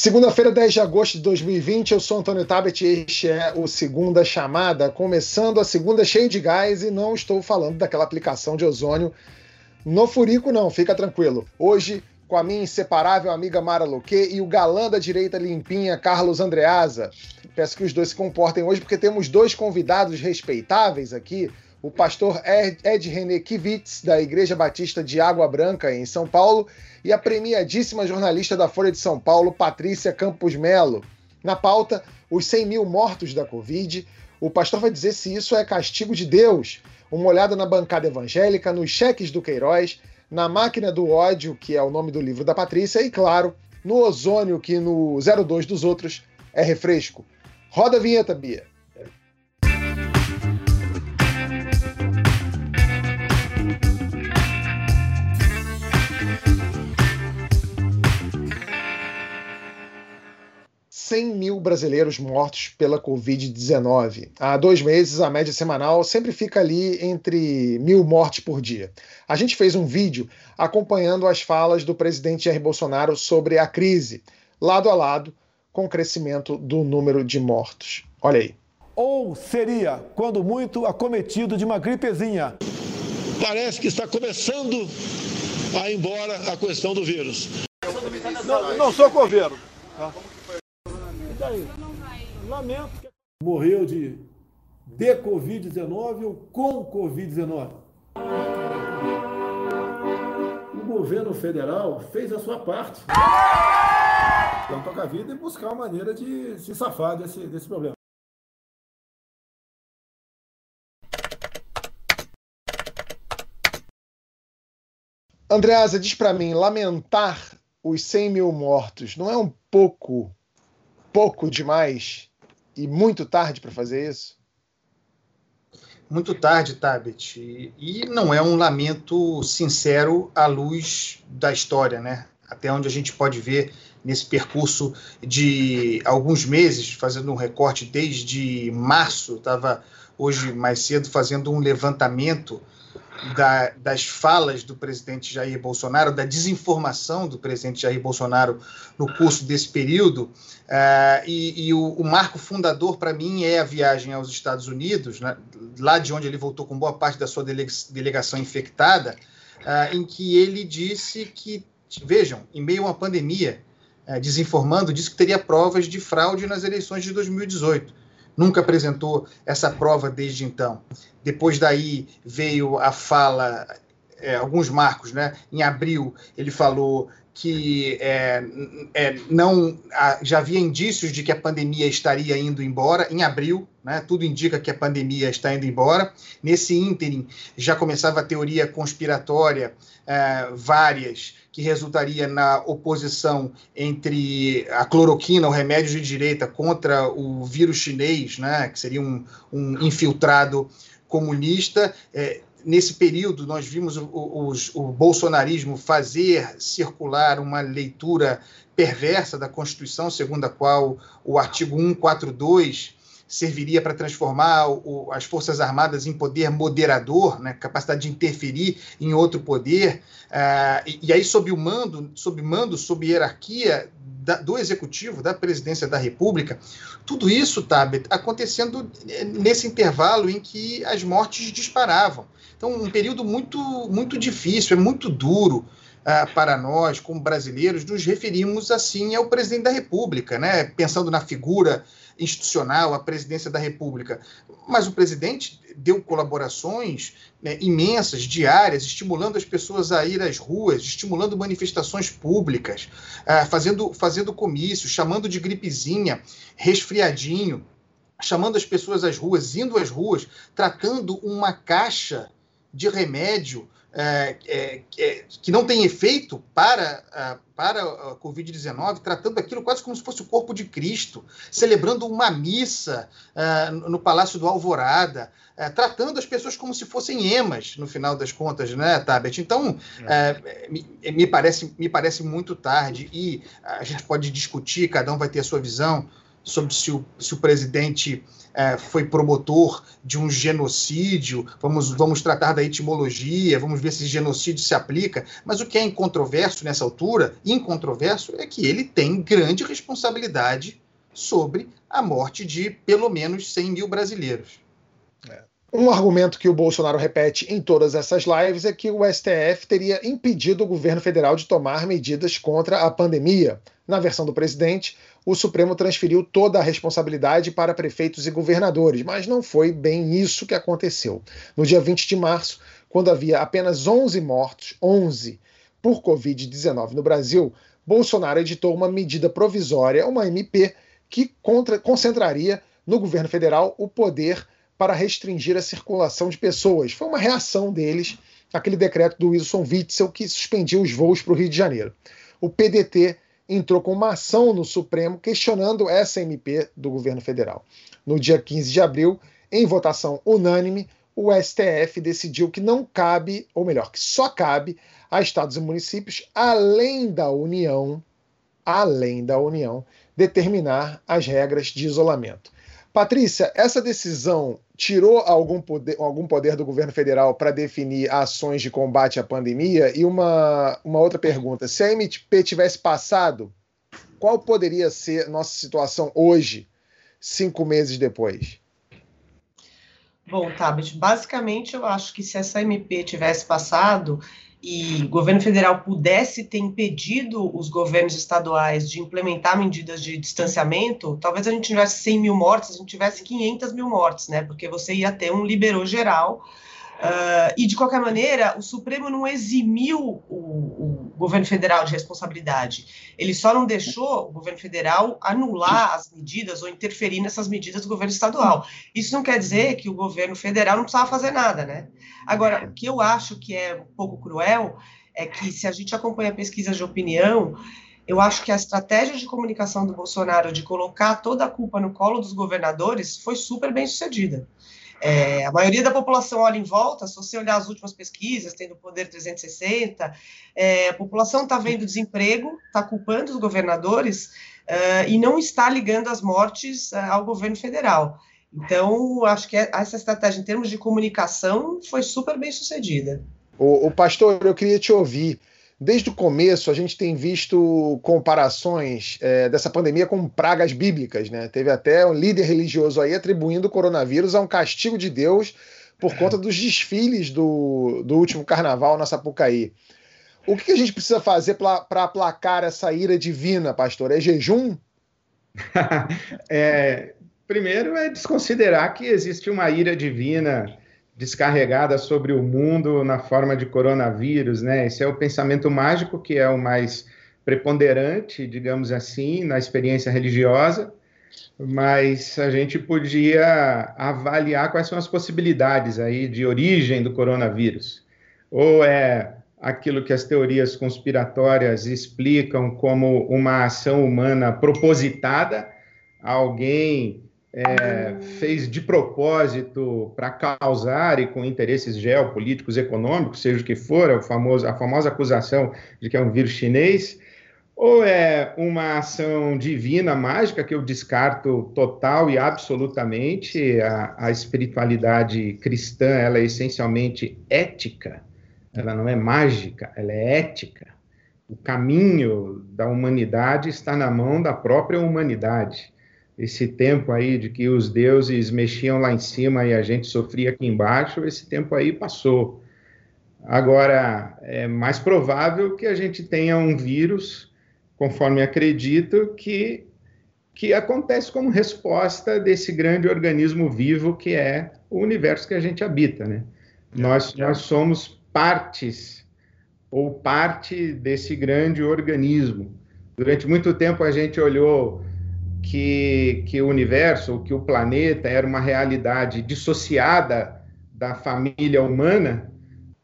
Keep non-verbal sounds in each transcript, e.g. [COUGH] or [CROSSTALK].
Segunda-feira, 10 de agosto de 2020, eu sou Antônio Tabet e este é o Segunda Chamada, começando a segunda cheio de gás e não estou falando daquela aplicação de ozônio no furico, não, fica tranquilo. Hoje, com a minha inseparável amiga Mara Loque e o galã da direita limpinha, Carlos Andreasa. Peço que os dois se comportem hoje, porque temos dois convidados respeitáveis aqui. O pastor Ed René Kivitz, da Igreja Batista de Água Branca, em São Paulo, e a premiadíssima jornalista da Folha de São Paulo, Patrícia Campos Melo. Na pauta, os 100 mil mortos da Covid. O pastor vai dizer se isso é castigo de Deus. Uma olhada na bancada evangélica, nos cheques do Queiroz, na máquina do ódio, que é o nome do livro da Patrícia, e claro, no ozônio, que no 02 dos outros é refresco. Roda a vinheta, Bia. 100 mil brasileiros mortos pela Covid-19. Há dois meses, a média semanal sempre fica ali entre mil mortes por dia. A gente fez um vídeo acompanhando as falas do presidente Jair Bolsonaro sobre a crise, lado a lado com o crescimento do número de mortos. Olha aí. Ou seria, quando muito, acometido de uma gripezinha. Parece que está começando a ir embora a questão do vírus. Não, não sou coveiro. Tá? Daí? Lamento. Morreu de, de Covid-19 ou com Covid-19? O governo federal fez a sua parte. Então toca a vida e buscar uma maneira de se safar desse, desse problema. Andreasa, diz para mim, lamentar os 100 mil mortos não é um pouco pouco demais e muito tarde para fazer isso? Muito tarde, Tabet. E não é um lamento sincero à luz da história, né? Até onde a gente pode ver nesse percurso de alguns meses, fazendo um recorte desde março, estava hoje mais cedo fazendo um levantamento da, das falas do presidente Jair Bolsonaro, da desinformação do presidente Jair Bolsonaro no curso desse período. Uh, e, e o, o, marco fundador, para mim, é a viagem aos Estados Unidos, né, lá de onde ele voltou com boa parte da sua delegação infectada, uh, em que ele disse que, vejam, em meio a uma pandemia, uh, desinformando, disse que teria provas de fraude nas eleições de 2018 nunca apresentou essa prova desde então. Depois daí veio a fala, é, alguns marcos, né? Em abril ele falou que é, é, não já havia indícios de que a pandemia estaria indo embora em abril, né? Tudo indica que a pandemia está indo embora. Nesse ínterim já começava a teoria conspiratória, é, várias que resultaria na oposição entre a cloroquina, o remédio de direita, contra o vírus chinês, né, que seria um, um infiltrado comunista. É, nesse período, nós vimos o, o, o, bolsonarismo fazer circular uma leitura perversa da Constituição, segundo a qual o artigo 142 serviria para transformar o, as Forças Armadas em poder moderador, né, capacidade de interferir em outro poder, uh, e, e, aí sob o mando, sob mando, sob hierarquia da, do Executivo, da Presidência da República, tudo isso, Tabet, acontecendo nesse intervalo em que as mortes disparavam. Então, um período muito, muito difícil, é muito duro, uh, para nós, como brasileiros, nos referimos assim ao presidente da República, né? pensando na figura institucional, a presidência da República. Mas o presidente deu colaborações né, imensas, diárias, estimulando as pessoas a ir às ruas, estimulando manifestações públicas, uh, fazendo, fazendo comícios, chamando de gripezinha, resfriadinho, chamando as pessoas às ruas, indo às ruas, tratando uma caixa de remédio é, é, é, que não tem efeito para, a, para a Covid-19, tratando aquilo quase como se fosse o corpo de Cristo, celebrando uma missa é, no Palácio do Alvorada, é, tratando as pessoas como se fossem emas, no final das contas, né, Tabet? Então, me, me, parece, me parece muito tarde e a gente pode discutir, cada um vai ter a sua visão sobre se o, se o presidente é, foi promotor de um genocídio, vamos, vamos tratar da etimologia, vamos ver se genocídio se aplica, mas o que é incontroverso nessa altura, incontroverso, é que ele tem grande responsabilidade sobre a morte de pelo menos 100 mil brasileiros. Um argumento que o Bolsonaro repete em todas essas lives é que o STF teria impedido o governo federal de tomar medidas contra a pandemia. Na versão do presidente, o Supremo transferiu toda a responsabilidade para prefeitos e governadores, mas não foi bem isso que aconteceu. No dia 20 de março, quando havia apenas 11 mortos, 11 por Covid-19 no Brasil, Bolsonaro editou uma medida provisória, uma MP, que contra, concentraria no governo federal o poder para restringir a circulação de pessoas. Foi uma reação deles àquele decreto do Wilson Witzel que suspendia os voos para o Rio de Janeiro. O PDT entrou com uma ação no Supremo questionando essa MP do governo federal. No dia 15 de abril, em votação unânime, o STF decidiu que não cabe, ou melhor, que só cabe a estados e municípios, além da União, além da União, determinar as regras de isolamento. Patrícia, essa decisão tirou algum poder, algum poder do governo federal para definir ações de combate à pandemia? E uma, uma outra pergunta: se a MP tivesse passado, qual poderia ser nossa situação hoje, cinco meses depois? Bom, Tabet, basicamente eu acho que se essa MP tivesse passado, e o governo federal pudesse ter impedido os governos estaduais de implementar medidas de distanciamento, talvez a gente tivesse 100 mil mortes, a gente tivesse 500 mil mortes, né? Porque você ia ter um liberou geral. Uh, e, de qualquer maneira, o Supremo não eximiu o, o, governo federal de responsabilidade. Ele só não deixou o governo federal anular as medidas ou interferir nessas medidas do governo estadual. Isso não quer dizer que o governo federal não precisava fazer nada, né? Agora, o que eu acho que é um pouco cruel é que, se a gente acompanha pesquisas de opinião, eu acho que a estratégia de comunicação do Bolsonaro de colocar toda a culpa no colo dos governadores foi super bem sucedida. É, a maioria da população olha em volta, se você olhar as últimas pesquisas, tendo poder 360, é, a população está vendo desemprego, está culpando os governadores uh, e não está ligando as mortes uh, ao governo federal. Então, acho que essa estratégia em termos de comunicação foi super bem sucedida. O, o, pastor, eu queria te ouvir. Desde o começo, a gente tem visto comparações é, dessa pandemia com pragas bíblicas, né? Teve até um líder religioso aí atribuindo o coronavírus a um castigo de Deus por conta dos desfiles do, do último carnaval na Sapucaí. O que a gente precisa fazer para aplacar essa ira divina, pastor? É jejum? [LAUGHS] é, primeiro é desconsiderar que existe uma ira divina descarregada sobre o mundo na forma de coronavírus, né? Esse é o pensamento mágico que é o mais preponderante, digamos assim, na experiência religiosa, mas a gente podia avaliar quais são as possibilidades aí de origem do coronavírus. Ou é aquilo que as teorias conspiratórias explicam como uma ação humana propositada, alguém é, fez de propósito para causar e com interesses geopolíticos, econômicos, seja o que for, é famoso, a famosa acusação de que é um vírus chinês, ou é uma ação divina, mágica, que eu descarto total e absolutamente. A, a espiritualidade cristã ela é essencialmente ética, ela não é mágica, ela é ética. O caminho da humanidade está na mão da própria humanidade esse tempo aí de que os deuses mexiam lá em cima e a gente sofria aqui embaixo, esse tempo aí passou. Agora, é mais provável que a gente tenha um vírus, conforme acredito, que, que acontece como resposta desse grande organismo vivo que é o universo que a gente habita, né? Nós, nós somos partes ou parte desse grande organismo. Durante muito tempo a gente olhou que, que o universo, que o planeta era uma realidade dissociada da família humana,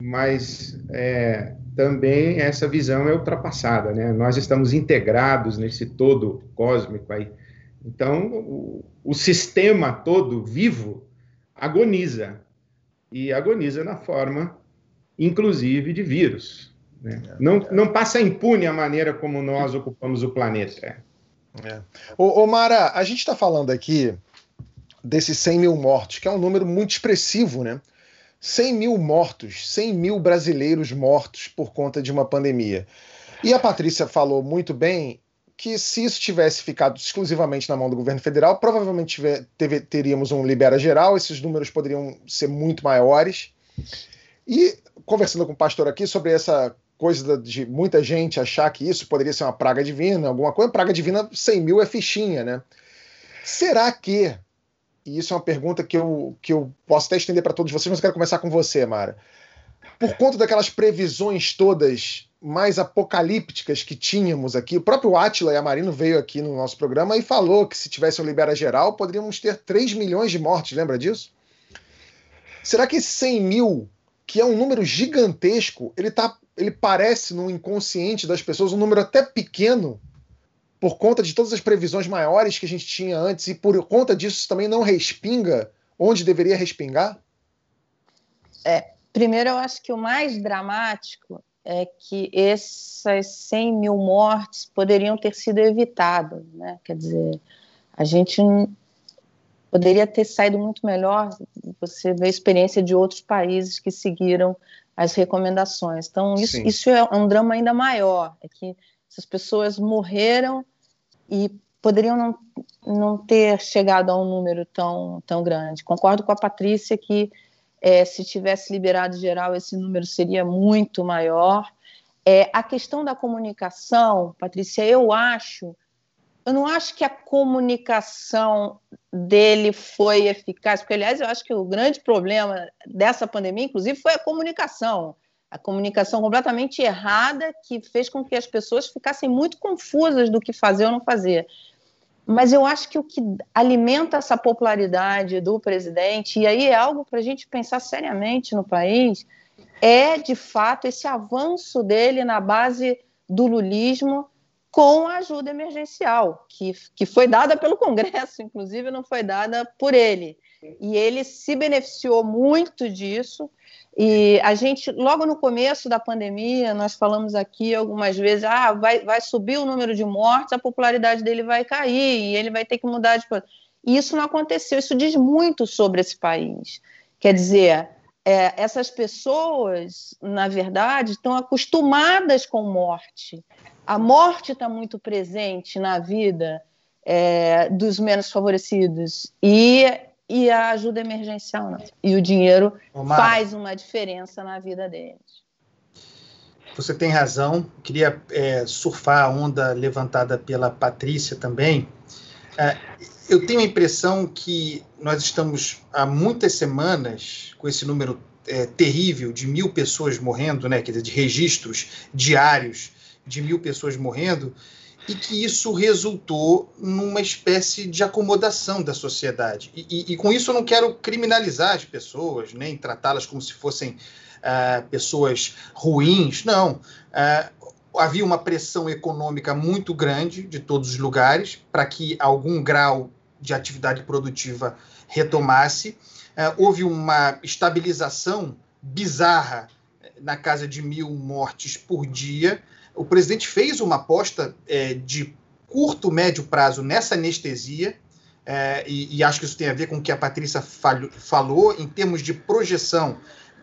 mas é, também essa visão é ultrapassada, né? Nós estamos integrados nesse todo cósmico aí. Então, o, o sistema todo vivo agoniza e agoniza na forma, inclusive, de vírus. Né? Não, não passa impune a maneira como nós ocupamos o planeta. É. Ô, ô, Mara, a gente está falando aqui desses 100 mil mortos, que é um número muito expressivo, né? 100 mil mortos, 100 mil brasileiros mortos por conta de uma pandemia. E a Patrícia falou muito bem que se isso tivesse ficado exclusivamente na mão do governo federal, provavelmente tiver, teve, teríamos um libera geral, esses números poderiam ser muito maiores. E conversando com o pastor aqui sobre essa coisa de muita gente achar que isso poderia ser uma praga divina, alguma coisa, praga divina 100 mil é fichinha, né? Será que, e isso é uma pergunta que eu, que eu posso até estender para todos vocês, mas eu quero começar com você, Mara. Por conta daquelas previsões todas mais apocalípticas que tínhamos aqui. O próprio Atila e a Marino veio aqui no nosso programa e falou que se tivesse um libera geral, poderíamos ter 3 milhões de mortes, lembra disso? Será que esse 100 mil, que é um número gigantesco, ele, tá, ele parece no inconsciente das pessoas um número até pequeno, por conta de todas as previsões maiores que a gente tinha antes, e por conta disso também não respinga onde deveria respingar? É, primeiro, eu acho que o mais dramático é que essas 100 mil mortes poderiam ter sido evitadas, né? Quer dizer, a gente poderia ter saído muito melhor. Você vê a experiência de outros países que seguiram as recomendações. Então, isso, isso é um drama ainda maior, é que essas pessoas morreram e poderiam não, não ter chegado a um número tão, tão grande. Concordo com a Patrícia que é, se tivesse liberado geral, esse número seria muito maior. É, a questão da comunicação, Patrícia, eu acho, eu não acho que a comunicação dele foi eficaz, porque, aliás, eu acho que o grande problema dessa pandemia, inclusive, foi a comunicação. A comunicação completamente errada que fez com que as pessoas ficassem muito confusas do que fazer ou não fazer. Mas eu acho que o que alimenta essa popularidade do presidente, e aí é algo para a gente pensar seriamente no país, é de fato esse avanço dele na base do lulismo com a ajuda emergencial, que, que foi dada pelo Congresso, inclusive não foi dada por ele. E ele se beneficiou muito disso. E a gente, logo no começo da pandemia, nós falamos aqui algumas vezes: ah, vai, vai subir o número de mortes, a popularidade dele vai cair e ele vai ter que mudar de. E isso não aconteceu. Isso diz muito sobre esse país. Quer dizer, é, essas pessoas, na verdade, estão acostumadas com morte. A morte está muito presente na vida é, dos menos favorecidos. E e a ajuda emergencial não. E o dinheiro faz uma diferença na vida deles. Você tem razão. Queria é, surfar a onda levantada pela Patrícia também. É, eu tenho a impressão que nós estamos há muitas semanas com esse número é, terrível de mil pessoas morrendo, né? Quer dizer, de registros diários de mil pessoas morrendo, e que isso resultou numa espécie de acomodação da sociedade. E, e, e com isso eu não quero criminalizar as pessoas, nem tratá-las como se fossem uh, pessoas ruins, não. Uh, havia uma pressão econômica muito grande de todos os lugares para que algum grau de atividade produtiva retomasse. Uh, houve uma estabilização bizarra na casa de mil mortes por dia o presidente fez uma aposta é, de curto, médio prazo nessa anestesia, é, e, e, acho que isso tem a ver com o que a Patrícia falho, falou, em termos de projeção,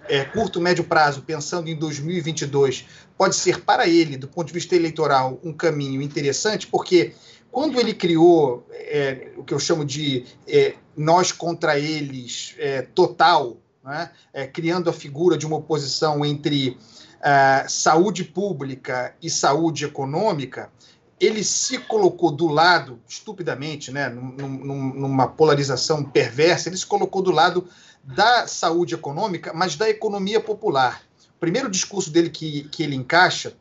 é, curto, médio prazo, pensando em 2022, pode ser para ele, do ponto de vista eleitoral, um caminho interessante, porque quando ele criou é, o que eu chamo de é, nós contra eles é, total, né, é, criando a figura de uma oposição entre uh, saúde pública e saúde econômica, ele se colocou do lado, estupidamente, né, num, numa polarização perversa, ele se colocou do lado da saúde econômica, mas da economia popular. O primeiro discurso dele que, que ele encaixa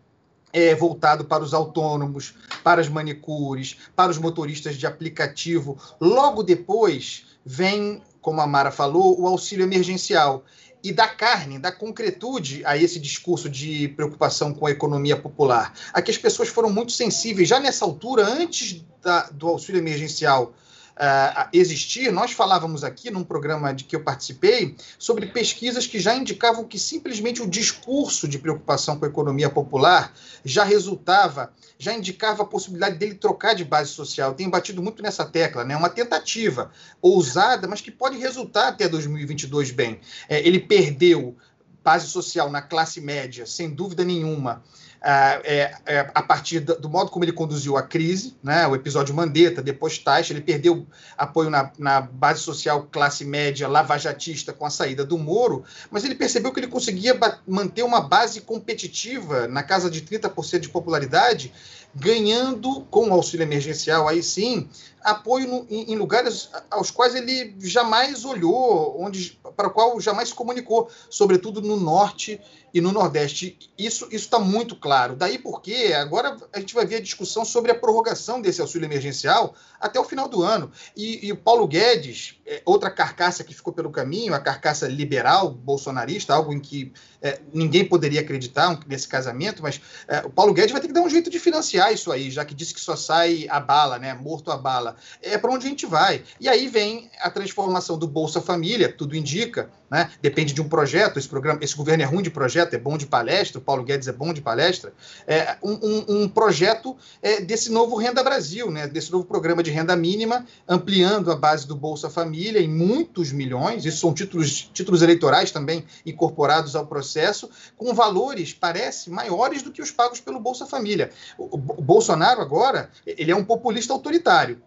é voltado para os autônomos, para as manicures, para os motoristas de aplicativo. Logo depois vem, como a Mara falou, o auxílio emergencial e dá carne, dá concretude a esse discurso de preocupação com a economia popular. Aqui as pessoas foram muito sensíveis, já nessa altura, antes da, do auxílio emergencial uh, existir, nós falávamos aqui num programa de que eu participei sobre pesquisas que já indicavam que simplesmente o discurso de preocupação com a economia popular já resultava, já indicava a possibilidade dele trocar de base social. Tenho batido muito nessa tecla, né? Uma tentativa ousada, mas que pode resultar até 2022 bem. É, ele perdeu base social na classe média, sem dúvida nenhuma, é, é, a partir do, do, modo como ele conduziu a crise, né, o episódio Mandetta, depois Taxa, ele perdeu apoio na, na, base social classe média lavajatista com a saída do Moro, mas ele percebeu que ele conseguia manter uma base competitiva na casa de 30% de popularidade, ganhando com o auxílio emergencial, aí sim, apoio no, em, em, lugares aos quais ele jamais olhou, onde para o qual jamais se comunicou, sobretudo no norte e no nordeste. Isso está muito claro. Daí porque agora a gente vai ver a discussão sobre a prorrogação desse auxílio emergencial até o final do ano. E, e o Paulo Guedes, é, outra carcaça que ficou pelo caminho, a carcaça liberal bolsonarista, algo em que é, ninguém poderia acreditar nesse casamento, mas é, o Paulo Guedes vai ter que dar um jeito de financiar isso aí, já que disse que só sai a bala, né, morto a bala é para onde a gente vai. E aí vem a transformação do Bolsa Família, tudo indica, né? depende de um projeto, esse, programa, esse governo é ruim de projeto, é bom de palestra, o Paulo Guedes é bom de palestra, é um, um, um projeto é, desse novo Renda Brasil, né? desse novo programa de renda mínima, ampliando a base do Bolsa Família em muitos milhões, isso são títulos, títulos eleitorais também incorporados ao processo, com valores, parece, maiores do que os pagos pelo Bolsa Família. O, o Bolsonaro agora, ele é um populista autoritário,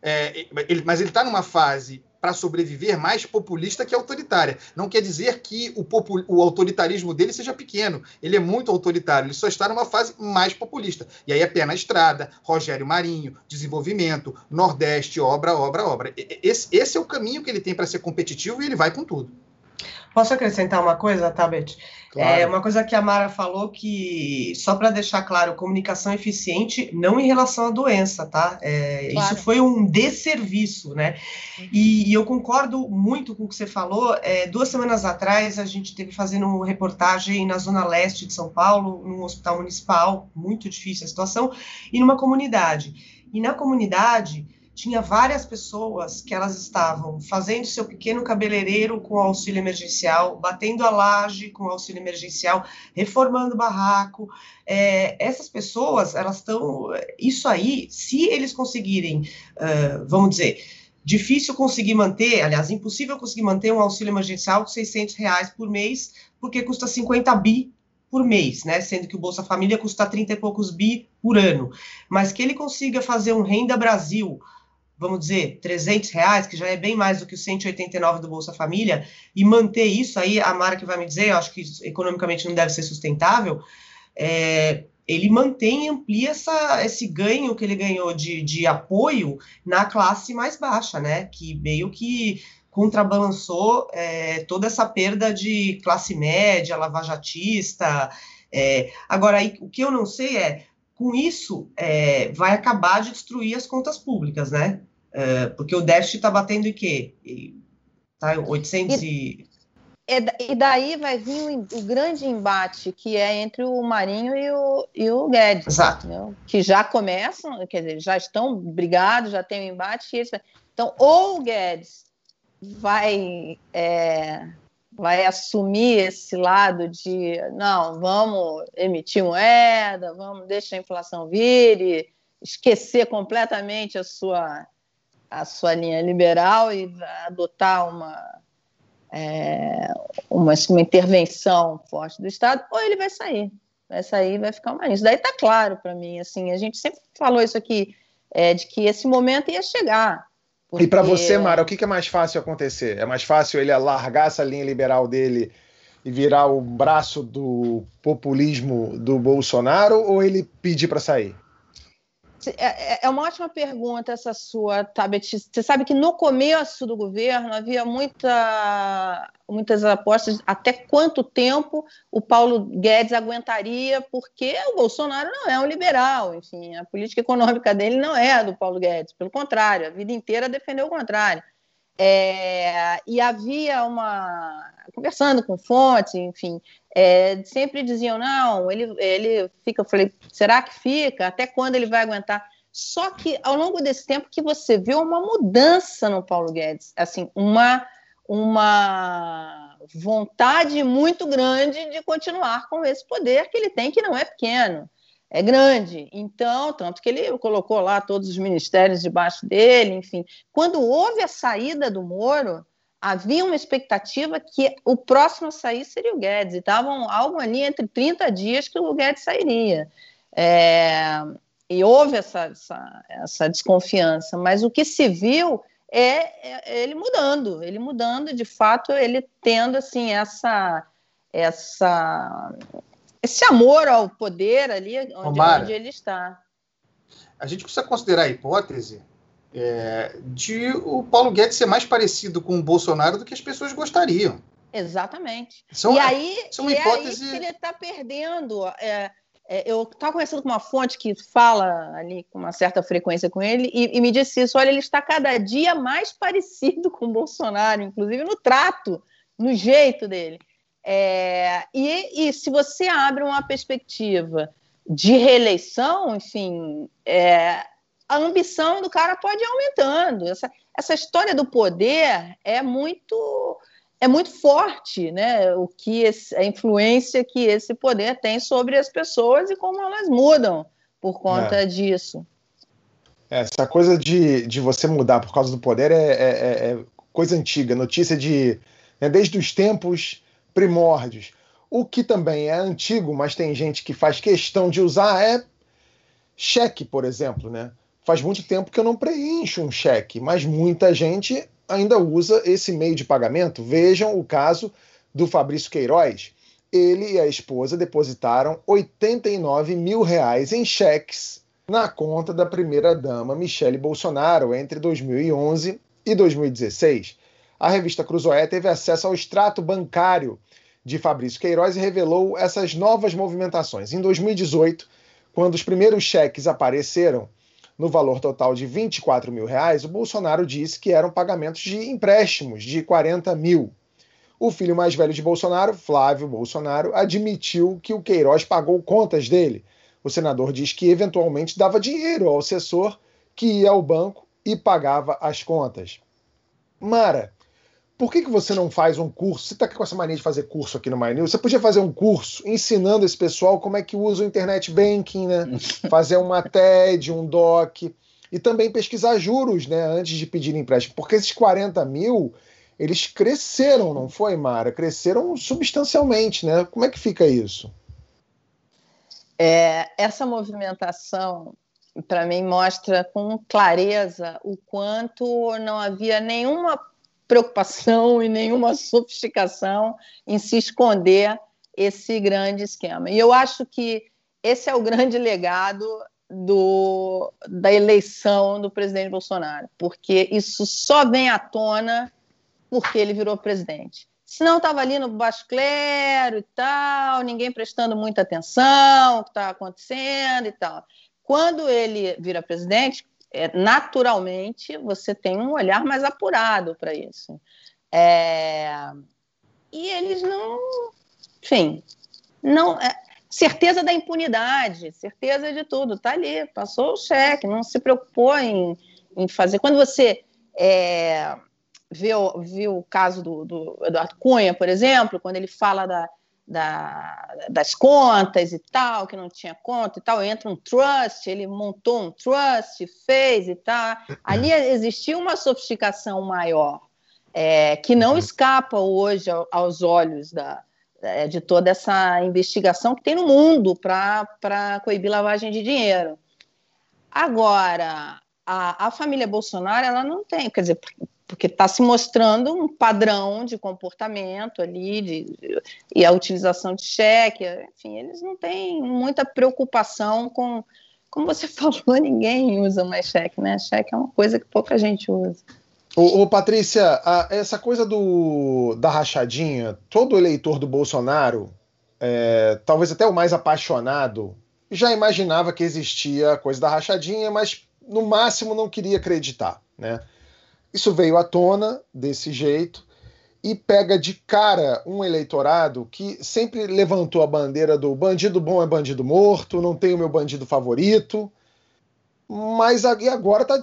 é, ele, mas ele está numa fase para sobreviver mais populista que autoritária. Não quer dizer que o, o, autoritarismo dele seja pequeno. Ele é muito autoritário, ele só está numa fase mais populista. E aí é pé na estrada, Rogério Marinho, desenvolvimento, Nordeste, obra, obra, obra. Esse, esse é o caminho que ele tem para ser competitivo e ele vai com tudo. Posso acrescentar uma coisa, Tabet? Claro. É uma coisa que a Mara falou que, só para deixar claro, comunicação eficiente não em relação à doença, tá? É, claro. Isso foi um desserviço, né? Uhum. E, e, eu concordo muito com o que você falou. É, duas semanas atrás, a gente teve fazendo uma reportagem na zona leste de São Paulo, num hospital municipal, muito difícil a situação, e numa comunidade. E na comunidade tinha várias pessoas que elas estavam fazendo seu pequeno cabeleireiro com auxílio emergencial, batendo a laje com auxílio emergencial, reformando barraco. É, essas pessoas, elas estão. Isso aí, se eles conseguirem, uh, vamos dizer, difícil conseguir manter, aliás, impossível conseguir manter um auxílio emergencial de 600 reais por mês, porque custa 50 bi por mês, né? Sendo que o Bolsa Família custa 30 e poucos bi por ano. Mas que ele consiga fazer um Renda Brasil vamos dizer, 300 reais, que já é bem mais do que os 189 do Bolsa Família, e manter isso aí, a Mara que vai me dizer, eu acho que economicamente não deve ser sustentável, é, ele mantém e amplia essa, esse ganho que ele ganhou de, de apoio na classe mais baixa, né? Que meio que contrabalançou é, toda essa perda de classe média, lavajatista. É, agora, aí, o que eu não sei é com isso, é, vai acabar de destruir as contas públicas, né? É, porque o déficit está batendo em quê? Tá 800 e... E daí vai vir o, o, grande embate que é entre o Marinho e o, e o Guedes, Exato. que já começam, quer dizer, já estão brigados, já tem um embate. Eles, então, ou o Guedes vai é, vai assumir esse lado de não, vamos emitir moeda, vamos deixar a inflação vir e esquecer completamente a sua a sua linha liberal e adotar uma é, uma, uma intervenção forte do Estado, ou ele vai sair, vai sair, vai ficar uma Isso daí está claro para mim, assim, a gente sempre falou isso aqui é, de que esse momento ia chegar. Porque... E para você, Mara, o que, é mais fácil acontecer? É mais fácil ele largar essa linha liberal dele e virar o braço do populismo do Bolsonaro ou ele pedir para sair? É, é, é uma ótima pergunta essa sua, Tabet. Você sabe que no começo do governo havia muita, muitas apostas até quanto tempo o Paulo Guedes aguentaria, porque o Bolsonaro não é um liberal, enfim, a política econômica dele não é a do Paulo Guedes, pelo contrário, a vida inteira defendeu o contrário. É, e havia uma. conversando com fontes, enfim, é, sempre diziam: não, ele, ele fica. Eu falei, será que fica? Até quando ele vai aguentar? Só que ao longo desse tempo que você viu uma mudança no Paulo Guedes, assim, uma uma vontade muito grande de continuar com esse poder que ele tem, que não é pequeno, é grande. Então, tanto que ele colocou lá todos os ministérios debaixo dele, enfim. Quando houve a saída do Moro, havia uma expectativa que o próximo a sair seria o Guedes, e estavam algo ali entre 30 dias que o Guedes sairia. É, e houve essa, essa, essa desconfiança, mas o que se viu é, é, ele mudando, ele mudando, de fato, ele tendo assim essa essa esse amor ao poder ali onde, onde ele está. A gente precisa considerar a hipótese é, de o Paulo Guedes ser mais parecido com o Bolsonaro do que as pessoas gostariam. Exatamente. São, e aí, são hipótese... é aí que ele está perdendo. É, é, eu estava conversando com uma fonte que fala ali com uma certa frequência com ele e, e, me disse isso: olha, ele está cada dia mais [LAUGHS] parecido com o Bolsonaro, inclusive no trato, no jeito dele. É, e, e, se você abre uma perspectiva de reeleição, enfim, é, a ambição do cara pode ir aumentando. Essa, essa história do poder é muito é muito forte, né? O que esse, a influência que esse poder tem sobre as pessoas e como elas mudam por conta é. disso. Essa coisa de, de você mudar por causa do poder é, é, é, é coisa antiga, notícia de né, desde os tempos primórdios. O que também é antigo, mas tem gente que faz questão de usar é cheque, por exemplo, né? Faz muito tempo que eu não preencho um cheque, mas muita gente ainda usa esse meio de pagamento. Vejam o caso do Fabrício Queiroz. Ele e a esposa depositaram 89 mil reais em cheques na conta da primeira-dama Michele Bolsonaro entre 2011 e 2016. A revista Cruzoé teve acesso ao extrato bancário de Fabrício Queiroz e revelou essas novas movimentações. Em 2018, quando os primeiros cheques apareceram, no valor total de 24 mil reais, o Bolsonaro disse que eram pagamentos de empréstimos de 40 mil. O filho mais velho de Bolsonaro, Flávio Bolsonaro, admitiu que o Queiroz pagou contas dele. O senador diz que eventualmente dava dinheiro ao assessor que ia ao banco e pagava as contas. Mara, por que, que você não faz um curso? Você está com essa mania de fazer curso aqui no MyNews. Você podia fazer um curso ensinando esse pessoal como é que usa o internet banking, né? [LAUGHS] fazer uma TED, um DOC e também pesquisar juros, né? Antes de pedir empréstimo. Porque esses 40 mil, eles cresceram, não foi, Mara? Cresceram substancialmente, né? Como é que fica isso? É, essa movimentação para mim mostra com clareza o quanto não havia nenhuma preocupação e nenhuma sofisticação em se esconder esse grande esquema. E eu acho que esse é o grande legado do, da eleição do presidente Bolsonaro, porque isso só vem à tona porque ele virou presidente. Senão estava ali no baixo clero e tal, ninguém prestando muita atenção, o que está acontecendo e tal. Quando ele vira presidente, é, naturalmente você tem um olhar mais apurado para isso. É, e eles não, enfim, não é, certeza da impunidade, certeza de tudo, está ali, passou o cheque, não se preocupou em, em fazer. Quando você é, viu, viu o caso do, do Eduardo Cunha, por exemplo, quando ele fala da, da, das contas e tal, que não tinha conta e tal, entra um trust, ele montou um trust, fez e tal. Ali existia uma sofisticação maior, é, que não uhum. escapa hoje aos olhos da, é, de toda essa investigação que tem no mundo para coibir lavagem de dinheiro. Agora, a, a família Bolsonaro, ela não tem, quer dizer, porque está se mostrando um padrão de comportamento ali, de, e a utilização de cheque, enfim, eles não têm muita preocupação com, como você [LAUGHS] falou, ninguém usa mais cheque, né? Cheque é uma coisa que pouca gente usa. Ô, ô Patrícia, a, essa coisa do, da rachadinha, todo eleitor do Bolsonaro, é, talvez até o mais apaixonado, já imaginava que existia a coisa da rachadinha, mas no máximo não queria acreditar, né? Isso veio à tona desse jeito e pega de cara um eleitorado que sempre levantou a bandeira do bandido bom é bandido morto, não tem o meu bandido favorito. mas agora está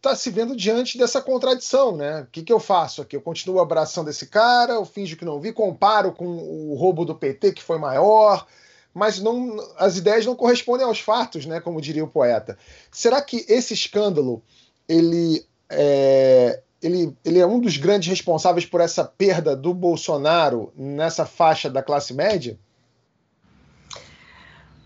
tá se vendo diante dessa contradição, né? O que, que eu faço aqui? Eu continuo abraçando esse cara, eu finjo que não vi, comparo com o roubo do PT, que foi maior, mas não, as ideias não correspondem aos fatos, né? Como diria o poeta. Será que esse escândalo ele é, ele, ele é um dos grandes responsáveis por essa perda do Bolsonaro nessa faixa da classe média?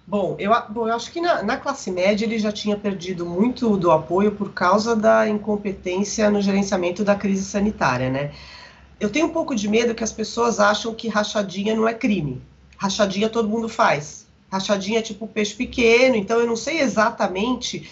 Bom, eu, bom, eu acho que na, na, classe média ele já tinha perdido muito do apoio por causa da incompetência no gerenciamento da crise sanitária, né? Eu tenho um pouco de medo que as pessoas acham que rachadinha não é crime. Rachadinha todo mundo faz. Rachadinha é tipo peixe pequeno, então eu não sei exatamente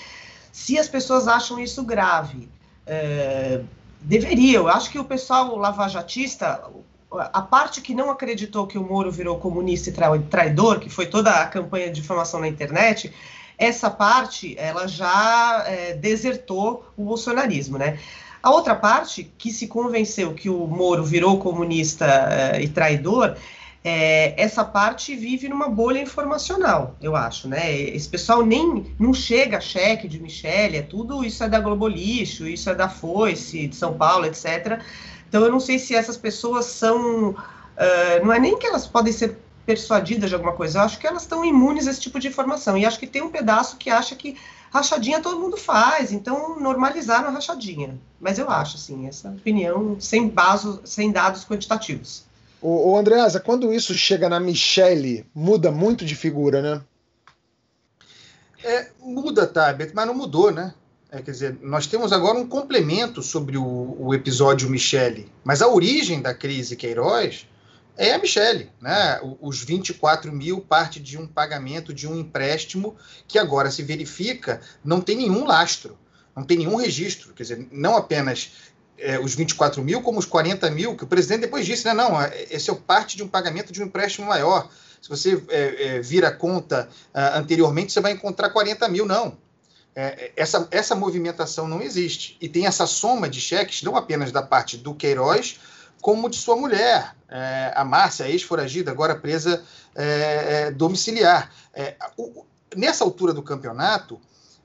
se as pessoas acham isso grave. É, deveria, eu acho que o pessoal lavajatista, a parte que não acreditou que o Moro virou comunista e traidor, que foi toda a campanha de difamação na internet, essa parte ela já é, desertou o bolsonarismo, né? A outra parte que se convenceu que o Moro virou comunista é, e traidor, é, essa parte vive numa bolha informacional, eu acho, né? Esse pessoal nem não chega cheque de Michele, é tudo isso é da Globo Lixo, isso é da Foice, de São Paulo, etc. Então, eu não sei se essas pessoas são. Uh, não é nem que elas podem ser persuadidas de alguma coisa, eu acho que elas estão imunes a esse tipo de informação. E acho que tem um pedaço que acha que rachadinha todo mundo faz, então normalizaram a rachadinha. Mas eu acho, assim, essa opinião sem, baso, sem dados quantitativos. O, o Andreasa, quando isso chega na Michelle, muda muito de figura, né? É, muda, Tabet, mas não mudou, né? É, quer dizer, nós temos agora um complemento sobre o, o, episódio Michele, mas a origem da crise Queiroz é a Michele. Né? Os 24 mil parte de um pagamento de um empréstimo que agora se verifica não tem nenhum lastro, não tem nenhum registro. Quer dizer, não apenas é, os 24 mil, como os 40 mil, que o presidente depois disse, né? Não, é, esse é parte de um pagamento de um empréstimo maior. Se você é, é, vir a conta uh, anteriormente, você vai encontrar 40 mil. Não é, essa, essa movimentação não existe. E tem essa soma de cheques, não apenas da parte do Queiroz, como de sua mulher, é, a Márcia, ex-foragida, agora presa domiciliar. O, nessa altura do campeonato,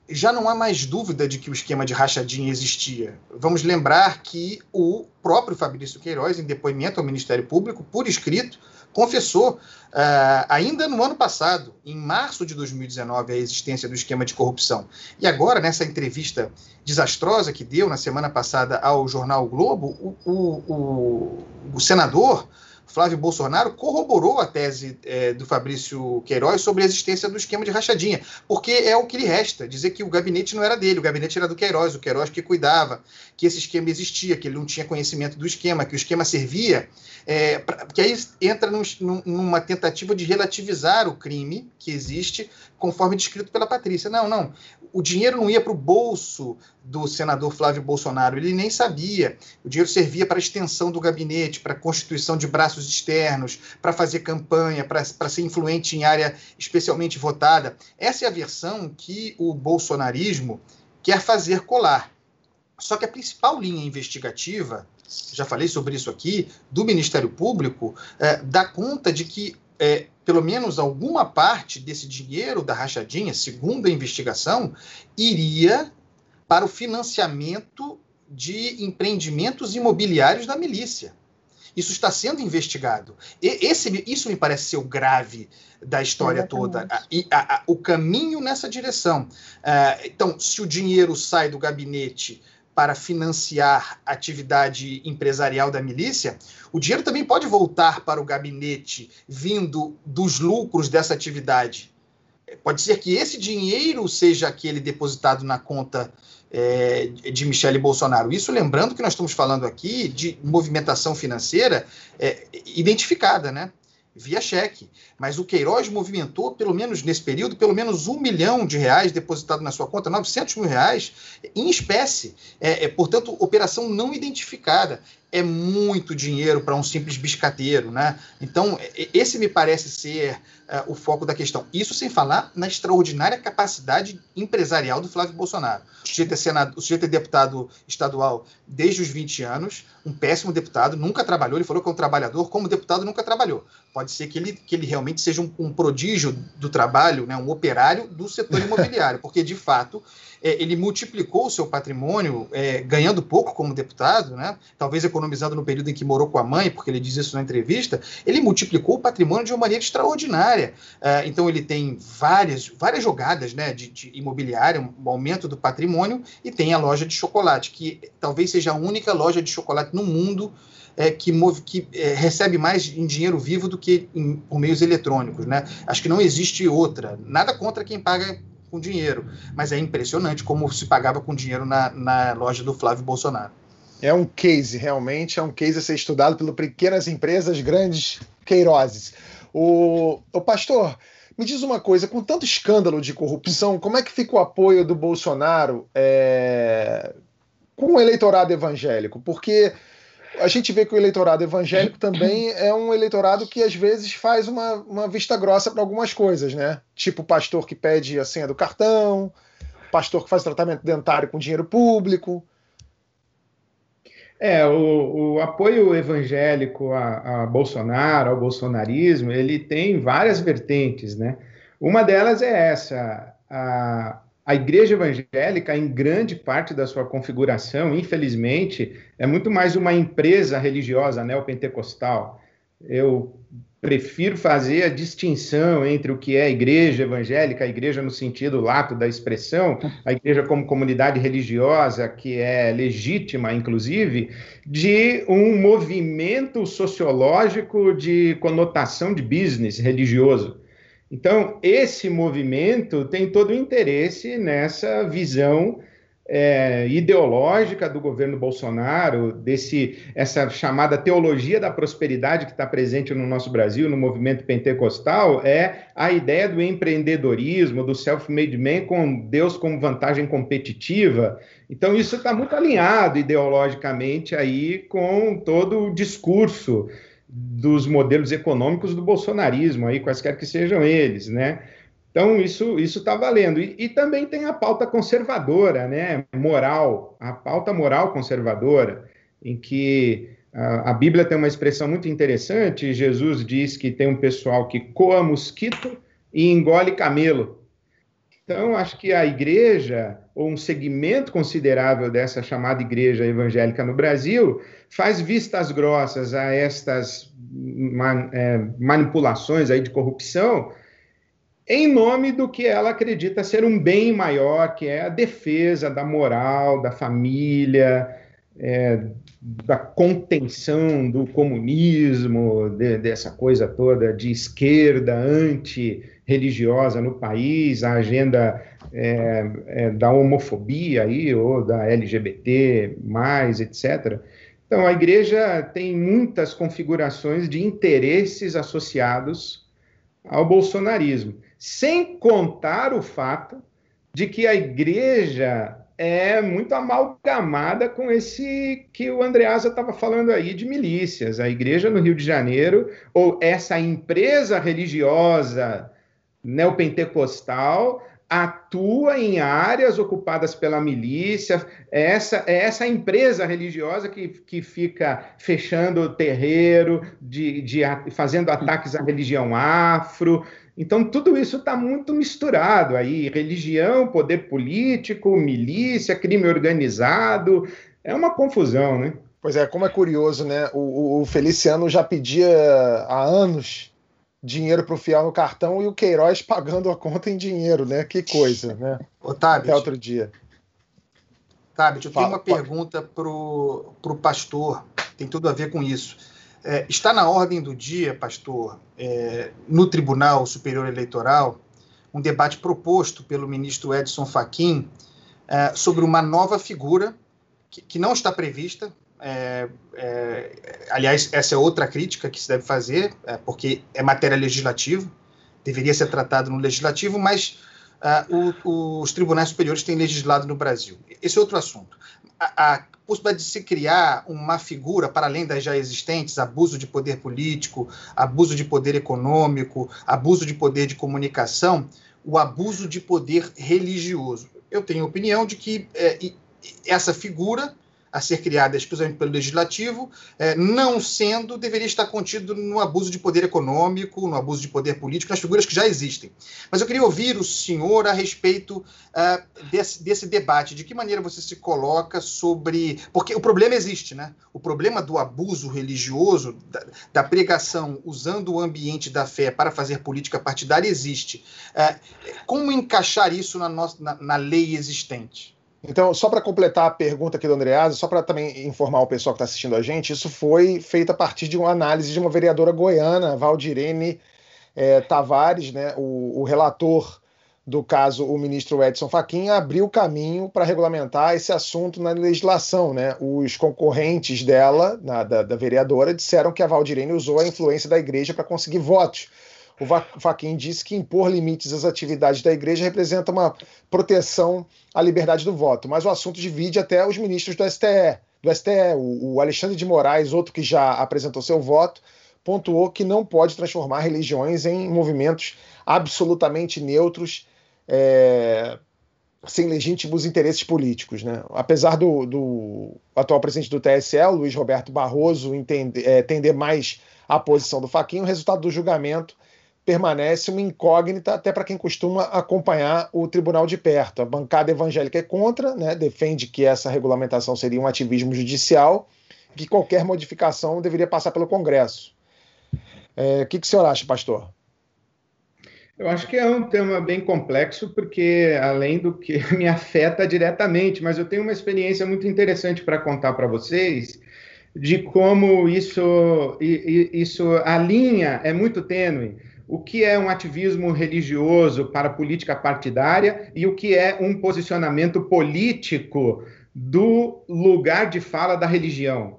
já não há mais dúvida de que o esquema de rachadinha existia. Vamos lembrar que o próprio Fabrício Queiroz, em depoimento ao Ministério Público, por escrito, confessou, uh, ainda no ano passado, em março de 2019, a existência do esquema de corrupção. E agora, nessa entrevista desastrosa que deu na semana passada ao jornal Globo, o, o, o, o senador Flávio Bolsonaro corroborou a tese é, do Fabrício Queiroz sobre a existência do esquema de rachadinha, porque é o que lhe resta, dizer que o gabinete não era dele, o gabinete era do Queiroz, o Queiroz que cuidava, que esse esquema existia, que ele não tinha conhecimento do esquema, que o esquema servia, é, pra, que aí entra num, numa tentativa de relativizar o crime que existe, conforme descrito pela Patrícia. Não, não, o dinheiro não ia para o bolso do senador Flávio Bolsonaro, ele nem sabia. O dinheiro servia para a extensão do gabinete, para a constituição de braços externos, para fazer campanha, para ser influente em área especialmente votada. Essa é a versão que o bolsonarismo quer fazer colar. Só que a principal linha investigativa, já falei sobre isso aqui, do Ministério Público, é, dá conta de que é, pelo menos alguma parte desse dinheiro da rachadinha, segundo a investigação, iria para o financiamento de empreendimentos imobiliários da milícia. Isso está sendo investigado. E esse, isso me parece ser o grave da história Exatamente. toda. E a, a, o caminho nessa direção. Uh, então, se o dinheiro sai do gabinete para financiar a atividade empresarial da milícia, o dinheiro também pode voltar para o gabinete vindo dos lucros dessa atividade. Pode ser que esse dinheiro seja aquele depositado na conta é, de Michele Bolsonaro. Isso lembrando que nós estamos falando aqui de movimentação financeira é, identificada, né? via cheque. Mas o Queiroz movimentou, pelo menos nesse período, pelo menos um milhão de reais depositado na sua conta, 900 mil reais, em espécie. É, é, portanto, operação não identificada. é muito dinheiro para um simples biscateiro, né? Então, esse me parece ser uh, o foco da questão. Isso sem falar na extraordinária capacidade empresarial do Flávio Bolsonaro. O sujeito é, senado, o sujeito é deputado estadual desde os 20 anos, um péssimo deputado, nunca trabalhou, ele falou que é um trabalhador, como deputado nunca trabalhou. Pode ser que ele, que ele realmente seja um, um prodígio do trabalho, né, um operário do setor [LAUGHS] imobiliário, porque, de fato, é, ele multiplicou o seu patrimônio, é, ganhando pouco como deputado, né? talvez economizado no período em que morou com a mãe, porque ele diz isso na entrevista, ele multiplicou o patrimônio de uma maneira extraordinária. É, então ele tem várias, várias jogadas né, de, de imobiliária, um aumento do patrimônio, e tem a loja de chocolate, que talvez seja a única loja de chocolate no mundo é, que, move, que é, recebe mais em dinheiro vivo do que em, por meios eletrônicos. Né? Acho que não existe outra. Nada contra quem paga com dinheiro. Mas é impressionante como se pagava com dinheiro na, na loja do Flávio Bolsonaro. É um case, realmente, é um case a ser estudado por pequenas empresas, grandes queiroses. O, o pastor, me diz uma coisa, com tanto escândalo de corrupção, como é que fica o apoio do Bolsonaro é, com o eleitorado evangélico? Porque a gente vê que o eleitorado evangélico também é um eleitorado que às vezes faz uma, uma vista grossa para algumas coisas, né? Tipo o pastor que pede a senha do cartão, pastor que faz tratamento dentário com dinheiro público. É, o, o apoio evangélico a, a, Bolsonaro, ao bolsonarismo, ele tem várias vertentes, né? Uma delas é essa, a, a igreja evangélica, em grande parte da sua configuração, infelizmente, é muito mais uma empresa religiosa neopentecostal. Eu prefiro fazer a distinção entre o que é a igreja evangélica, a igreja no sentido lato da expressão, a igreja como comunidade religiosa, que é legítima, inclusive, de um movimento sociológico de conotação de business religioso. Então, esse movimento tem todo o interesse nessa visão é, ideológica do governo Bolsonaro, desse essa chamada teologia da prosperidade que está presente no nosso Brasil, no movimento pentecostal, é a ideia do empreendedorismo, do self-made man com Deus como vantagem competitiva. Então, isso está muito alinhado ideologicamente aí com todo o discurso dos modelos econômicos do bolsonarismo, aí, quaisquer que sejam eles, né? Então, isso está valendo. E, e, também tem a pauta conservadora, né? Moral, a pauta moral conservadora, em que a, a Bíblia tem uma expressão muito interessante. Jesus diz que tem um pessoal que coa mosquito e engole camelo. Então, acho que a igreja, ou um segmento considerável dessa chamada igreja evangélica no Brasil, faz vistas grossas a estas man, é, manipulações aí de corrupção, em nome do que ela acredita ser um bem maior, que é a defesa da moral, da família, é, da contenção do comunismo, de, dessa coisa toda de esquerda anti-religiosa no país, a agenda é, é, da homofobia aí, ou da LGBT, etc. Então, a igreja tem muitas configurações de interesses associados ao bolsonarismo, sem contar o fato de que a igreja é muito amalgamada com esse que o Andreasa estava falando aí de milícias. A igreja no Rio de Janeiro, ou essa empresa religiosa neopentecostal, atua em áreas ocupadas pela milícia, essa, é essa empresa religiosa que, que fica fechando o terreiro, de, de, fazendo ataques à religião afro, então, tudo isso está muito misturado aí: religião, poder político, milícia, crime organizado. É uma confusão, né? Pois é, como é curioso, né? O, o Feliciano já pedia há anos dinheiro para o fiel no cartão e o Queiroz pagando a conta em dinheiro, né? Que coisa, né? Otávio. Até outro dia. Tabit, eu tenho uma pergunta para o pastor, tem tudo a ver com isso. É, está na ordem do dia, pastor, é, no Tribunal Superior Eleitoral, um debate proposto pelo ministro Edson Fachin é, sobre uma nova figura que, que não está prevista. É, é, aliás, essa é outra crítica que se deve fazer, é, porque é matéria legislativa, deveria ser tratado no legislativo, mas uh, o, os tribunais superiores têm legislado no Brasil. Esse é outro assunto. A, a possibilidade de se criar uma figura para além das já existentes, abuso de poder político, abuso de poder econômico, abuso de poder de comunicação, o abuso de poder religioso. Eu tenho a opinião de que é, essa figura a ser criada exclusivamente pelo legislativo, é, não sendo, deveria estar contido no abuso de poder econômico, no abuso de poder político, nas figuras que já existem. Mas eu queria ouvir o senhor a respeito uh, desse, desse debate, de que maneira você se coloca sobre. Porque o problema existe, né? O problema do abuso religioso, da, da pregação usando o ambiente da fé para fazer política partidária existe. Uh, como encaixar isso na, nossa, na, na lei existente? Então, só para completar a pergunta aqui do Andreasa, só para também informar o pessoal que está assistindo a gente, isso foi feito a partir de uma análise de uma vereadora goiana, Valdirene é, Tavares, né, o, o, relator do caso, o ministro Edson Fachin, abriu caminho para regulamentar esse assunto na legislação. Né? Os concorrentes dela, na, da, da vereadora, disseram que a Valdirene usou a influência da igreja para conseguir votos o Faquin disse que impor limites às atividades da igreja representa uma proteção à liberdade do voto. Mas o assunto divide até os ministros do STE. Do STE. O, o Alexandre de Moraes, outro que já apresentou seu voto, pontuou que não pode transformar religiões em movimentos absolutamente neutros, é, sem legítimos interesses políticos. Né? Apesar do, do, atual presidente do TSE, Luiz Roberto Barroso, entender, é, entender mais a posição do Faquinho, o resultado do julgamento permanece uma incógnita até para quem costuma acompanhar o tribunal de perto. A bancada evangélica é contra, né, defende que essa regulamentação seria um ativismo judicial, que qualquer modificação deveria passar pelo Congresso. É, o que, que o senhor acha, pastor? Eu acho que é um tema bem complexo, porque além do que [LAUGHS] me afeta diretamente, mas eu tenho uma experiência muito interessante para contar para vocês de como isso, isso a linha é muito tênue o que é um ativismo religioso para política partidária e o que é um posicionamento político do lugar de fala da religião.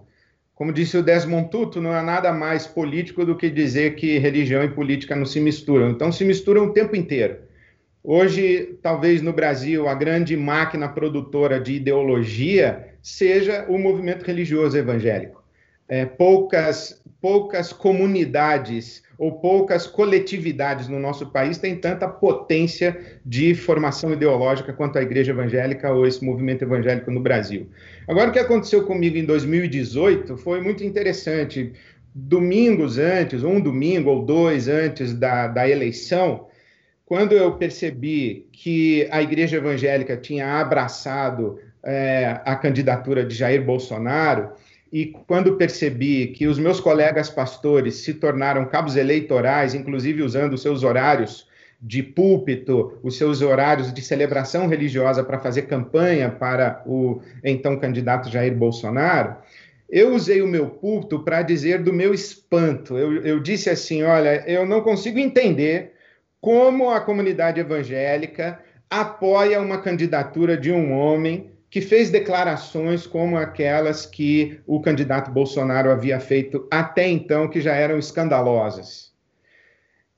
Como disse o Desmond Tutu, não é nada mais político do que dizer que religião e política não se misturam. Então, se misturam o tempo inteiro. Hoje, talvez no Brasil, a grande máquina produtora de ideologia seja o movimento religioso evangélico. É, poucas, poucas comunidades ou poucas coletividades no nosso país têm tanta potência de formação ideológica quanto a Igreja Evangélica ou esse movimento evangélico no Brasil. Agora, o que aconteceu comigo em 2018 foi muito interessante. Domingos antes, um domingo ou dois antes da, da eleição, quando eu percebi que a Igreja Evangélica tinha abraçado é, a candidatura de Jair Bolsonaro, e quando percebi que os meus colegas pastores se tornaram cabos eleitorais, inclusive usando os seus horários de púlpito, os seus horários de celebração religiosa para fazer campanha para o então candidato Jair Bolsonaro, eu usei o meu púlpito para dizer do meu espanto. Eu, eu disse assim: olha, eu não consigo entender como a comunidade evangélica apoia uma candidatura de um homem que fez declarações como aquelas que o candidato Bolsonaro havia feito até então, que já eram escandalosas.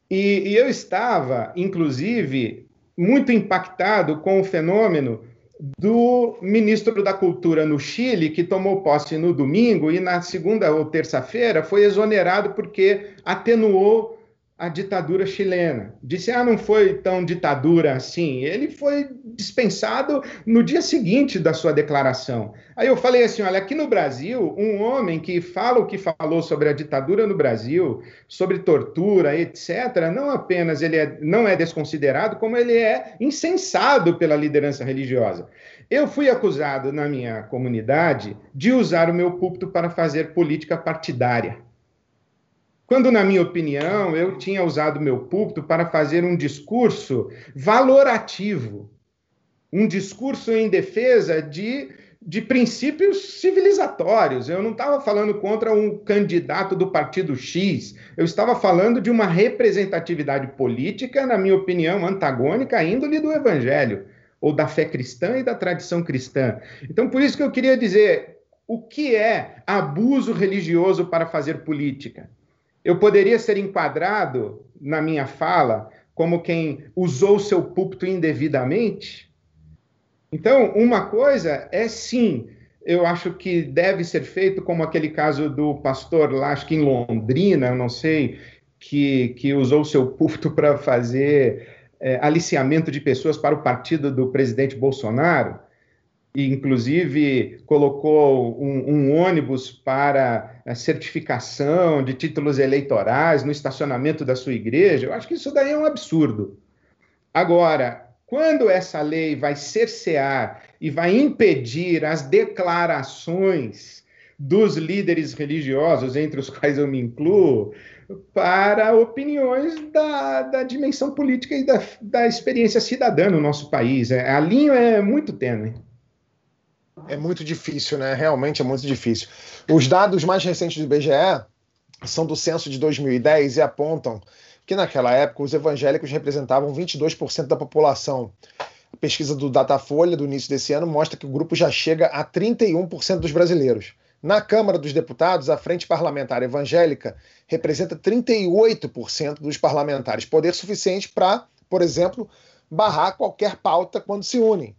E, e eu estava, inclusive, muito impactado com o fenômeno do ministro da Cultura no Chile, que tomou posse no domingo e na segunda ou terça-feira foi exonerado porque atenuou a ditadura chilena. Disse, ah, não foi tão ditadura assim. Ele foi dispensado no dia seguinte da sua declaração. Aí eu falei assim: olha, aqui no Brasil, um homem que fala o que falou sobre a ditadura no Brasil, sobre tortura, etc., não apenas ele é, não é desconsiderado, como ele é incensado pela liderança religiosa. Eu fui acusado na minha comunidade de usar o meu púlpito para fazer política partidária. Quando, na minha opinião, eu tinha usado meu púlpito para fazer um discurso valorativo, um discurso em defesa de, de princípios civilizatórios. Eu não estava falando contra um candidato do partido X, eu estava falando de uma representatividade política, na minha opinião, antagônica à índole do evangelho, ou da fé cristã e da tradição cristã. Então, por isso que eu queria dizer. O que é abuso religioso para fazer política? eu poderia ser enquadrado na minha fala como quem usou seu púlpito indevidamente. Então, uma coisa é sim, eu acho que deve ser feito, como aquele caso do pastor lá, acho que em Londrina, não sei, que, que usou seu púlpito para fazer é, aliciamento de pessoas para o partido do presidente Bolsonaro e inclusive colocou um, um ônibus para certificação de títulos eleitorais no estacionamento da sua igreja, eu acho que isso daí é um absurdo. Agora, quando essa lei vai cercear e vai impedir as declarações dos líderes religiosos, entre os quais eu me incluo, para opiniões da, da dimensão política e da, da experiência cidadã no nosso país. É, a linha é muito tênue. É muito difícil, né? Realmente é muito difícil. Os dados mais recentes do IBGE são do censo de 2010 e apontam que naquela época os evangélicos representavam 22% da população. A pesquisa do Datafolha do início desse ano mostra que o grupo já chega a 31% dos brasileiros. Na Câmara dos Deputados, a Frente Parlamentar Evangélica representa 38% dos parlamentares, poder suficiente para, por exemplo, barrar qualquer pauta quando se unem.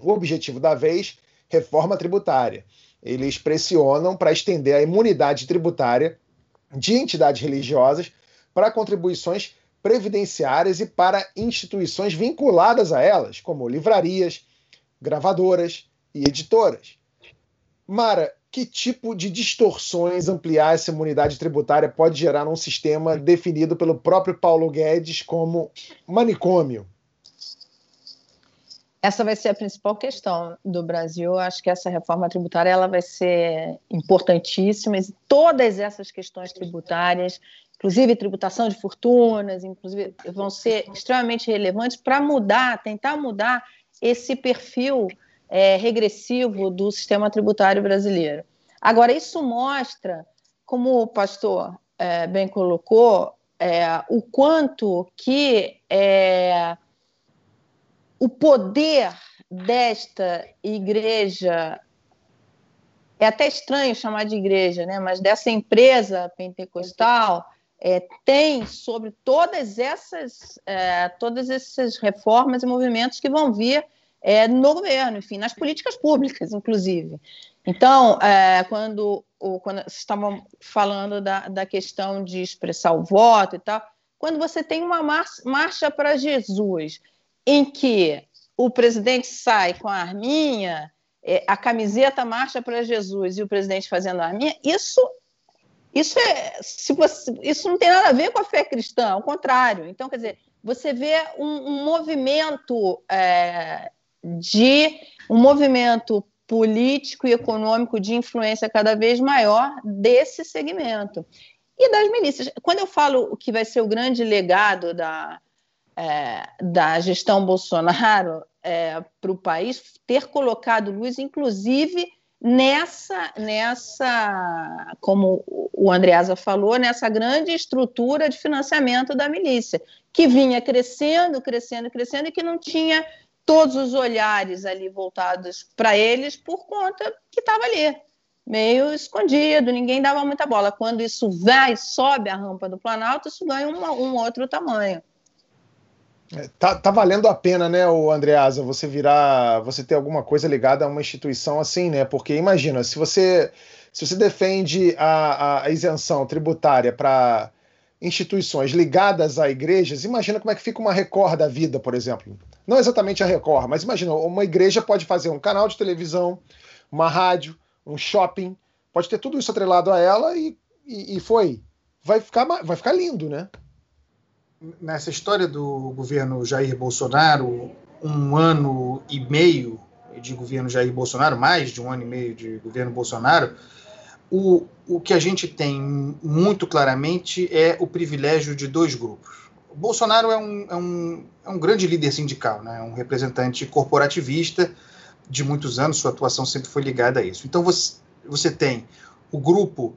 O objetivo da vez reforma tributária. Eles pressionam para estender a imunidade tributária de entidades religiosas para contribuições previdenciárias e para instituições vinculadas a elas, como livrarias, gravadoras e editoras. Mara, que tipo de distorções ampliar essa imunidade tributária pode gerar num sistema definido pelo próprio Paulo Guedes como manicômio? essa vai ser a principal questão do Brasil. Acho que essa reforma tributária ela vai ser importantíssima. E todas essas questões tributárias, inclusive tributação de fortunas, inclusive vão ser extremamente relevantes para mudar, tentar mudar esse perfil é, regressivo do sistema tributário brasileiro. Agora, isso mostra, como o pastor é, bem colocou, é, o quanto que é, o poder desta igreja é até estranho chamar de igreja, né? Mas dessa empresa pentecostal é, tem sobre todas essas é, todas essas reformas e movimentos que vão vir é, no governo, enfim, nas políticas públicas, inclusive. Então, é, quando, o, quando vocês estavam falando da, da questão de expressar o voto e tal, quando você tem uma marcha para Jesus em que o presidente sai com a arminha, é, a camiseta marcha para Jesus e o presidente fazendo a arminha, isso isso é se você, isso não tem nada a ver com a fé cristã, ao contrário. Então, quer dizer, você vê um, um movimento é, de um movimento político e econômico de influência cada vez maior desse segmento e das milícias. Quando eu falo que vai ser o grande legado da, é, da gestão Bolsonaro é, para o país, ter colocado luz, inclusive nessa, nessa, como o Andreasa falou, nessa grande estrutura de financiamento da milícia, que vinha crescendo, crescendo, crescendo e que não tinha todos os olhares ali voltados para eles por conta que estava ali, meio escondido, ninguém dava muita bola. Quando isso vai, sobe a rampa do Planalto, isso ganha um, um outro tamanho. É, tá, tá, valendo a pena, né, o Andreasa, você virar, você ter alguma coisa ligada a uma instituição assim, né? Porque imagina, se você se você defende a, a isenção tributária para instituições ligadas a igrejas, imagina como é que fica uma Record da vida, por exemplo. Não exatamente a Record, mas imagina, uma igreja pode fazer um canal de televisão, uma rádio, um shopping, pode ter tudo isso atrelado a ela e, e, e foi. Vai ficar, vai ficar lindo, né? Nessa história do governo Jair Bolsonaro, um ano e meio de governo Jair Bolsonaro, mais de um ano e meio de governo Bolsonaro, o, o que a gente tem muito claramente é o privilégio de dois grupos. O Bolsonaro é um, é um, é um grande líder sindical, né? um representante corporativista de muitos anos, sua atuação sempre foi ligada a isso. Então você, você tem o grupo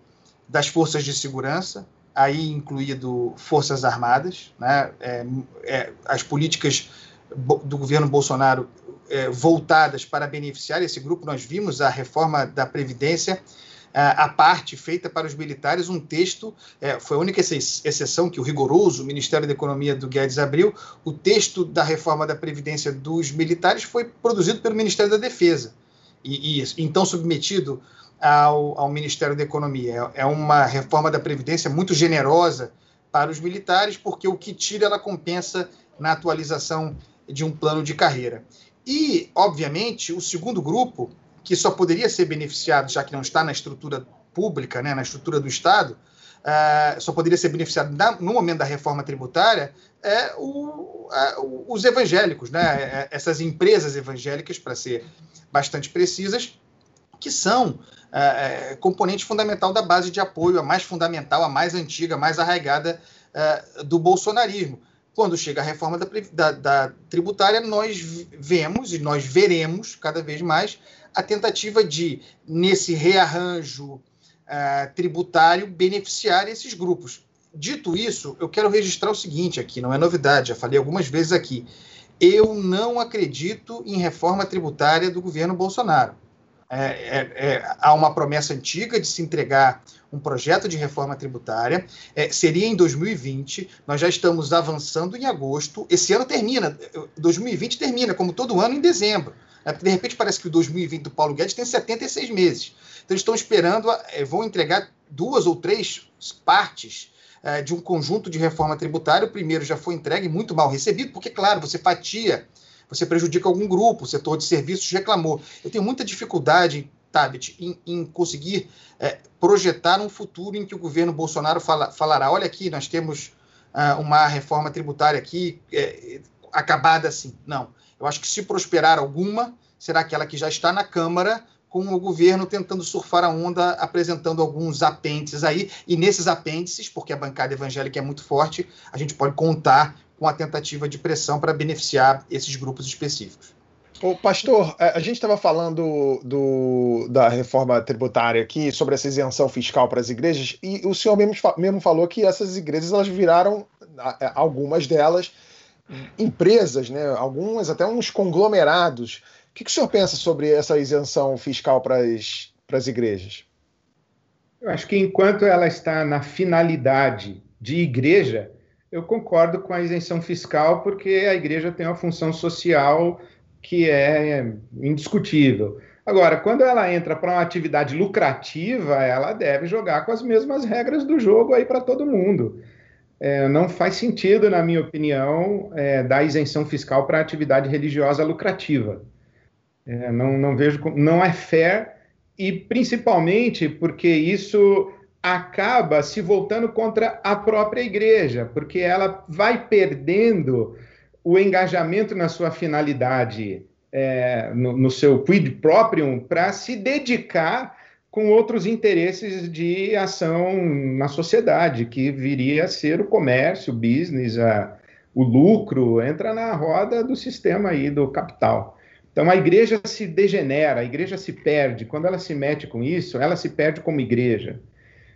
das forças de segurança, aí incluído Forças Armadas, né? É, é, as políticas do governo Bolsonaro é, voltadas para beneficiar esse grupo. Nós vimos a reforma da Previdência a parte feita para os militares um texto, é, foi a única exceção que o rigoroso Ministério da Economia do Guedes abriu, o texto da reforma da Previdência dos militares foi produzido pelo Ministério da Defesa e, e então submetido ao, ao, Ministério da Economia. É, é uma reforma da Previdência muito generosa para os militares, porque o que tira ela compensa na atualização de um plano de carreira. E, obviamente, o segundo grupo que só poderia ser beneficiado, já que não está na estrutura pública, né, na estrutura do Estado, uh, só poderia ser beneficiado na, no momento da reforma tributária, é o, os evangélicos, né, é, essas empresas evangélicas, para ser bastante precisas, que são uh, componente fundamental da base de apoio, a mais fundamental, a mais antiga, a mais arraigada do bolsonarismo quando chega a reforma da, da, da, tributária, nós vemos e nós veremos cada vez mais a tentativa de, nesse rearranjo uh, tributário, beneficiar esses grupos. Dito isso, eu quero registrar o seguinte aqui, não é novidade, já falei algumas vezes aqui. Eu não acredito em reforma tributária do governo Bolsonaro. É, é, é, há uma promessa antiga de se entregar um projeto de reforma tributária. É, seria em 2020, nós já estamos avançando em agosto. Esse ano termina, 2020 termina, como todo ano, em dezembro. Né? de repente parece que o 2020 do Paulo Guedes tem 76 meses. Então estão esperando, é, vão entregar duas ou três partes é, de um conjunto de reforma tributária. O primeiro já foi entregue, muito mal recebido, porque, claro, você fatia, você prejudica algum grupo, o setor de serviços reclamou. Eu tenho muita dificuldade, Tabit, em, em conseguir é, projetar um futuro em que o governo Bolsonaro fala, falará: olha aqui, nós temos uh, uma reforma tributária aqui é, acabada assim. Não. Eu acho que se prosperar alguma, será aquela que já está na Câmara, com o governo tentando surfar a onda, apresentando alguns apêndices aí, e nesses apêndices, porque a bancada evangélica é muito forte, a gente pode contar com a tentativa de pressão para beneficiar esses grupos específicos. O pastor, a gente estava falando do, da reforma tributária aqui sobre essa isenção fiscal para as igrejas e o senhor mesmo, mesmo falou que essas igrejas elas viraram algumas delas empresas, né, algumas até uns conglomerados. O que, que o senhor pensa sobre essa isenção fiscal para as, para as igrejas? Eu acho que enquanto ela está na finalidade de igreja, eu concordo com a isenção fiscal, porque a igreja tem uma função social que é indiscutível. Agora, quando ela entra para uma atividade lucrativa, ela deve jogar com as mesmas regras do jogo aí para todo mundo é, não faz sentido, na minha opinião, é, dar isenção fiscal para atividade religiosa lucrativa. É, não, não vejo, não é fair e principalmente porque isso acaba se voltando contra a própria igreja, porque ela vai perdendo o engajamento na sua finalidade, é, no, no, seu quid proprium, para se dedicar com outros interesses de ação na sociedade, que viria a ser o comércio, o business, a, o lucro, entra na roda do sistema aí do capital. Então a igreja se degenera, a igreja se perde. Quando ela se mete com isso, ela se perde como igreja.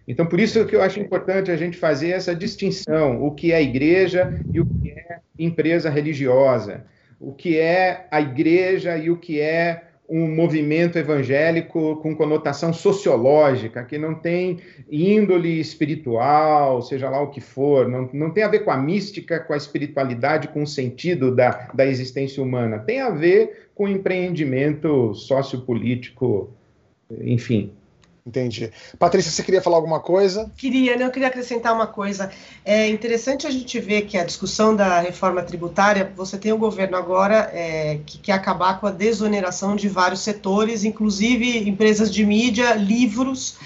Então por isso que eu acho importante a gente fazer essa distinção, o que é igreja e o que é empresa religiosa, o que é a igreja e o que é um movimento evangélico com conotação sociológica, que não tem índole espiritual, seja lá o que for, não, não tem a ver com a mística, com a espiritualidade, com o sentido da, da existência humana, tem a ver com empreendimento sociopolítico, enfim. Entendi. Patrícia, você queria falar alguma coisa? Queria, né? Eu queria acrescentar uma coisa. É interessante a gente ver que a discussão da reforma tributária, você tem o governo agora é, que quer acabar com a desoneração de vários setores, inclusive empresas de mídia, livros.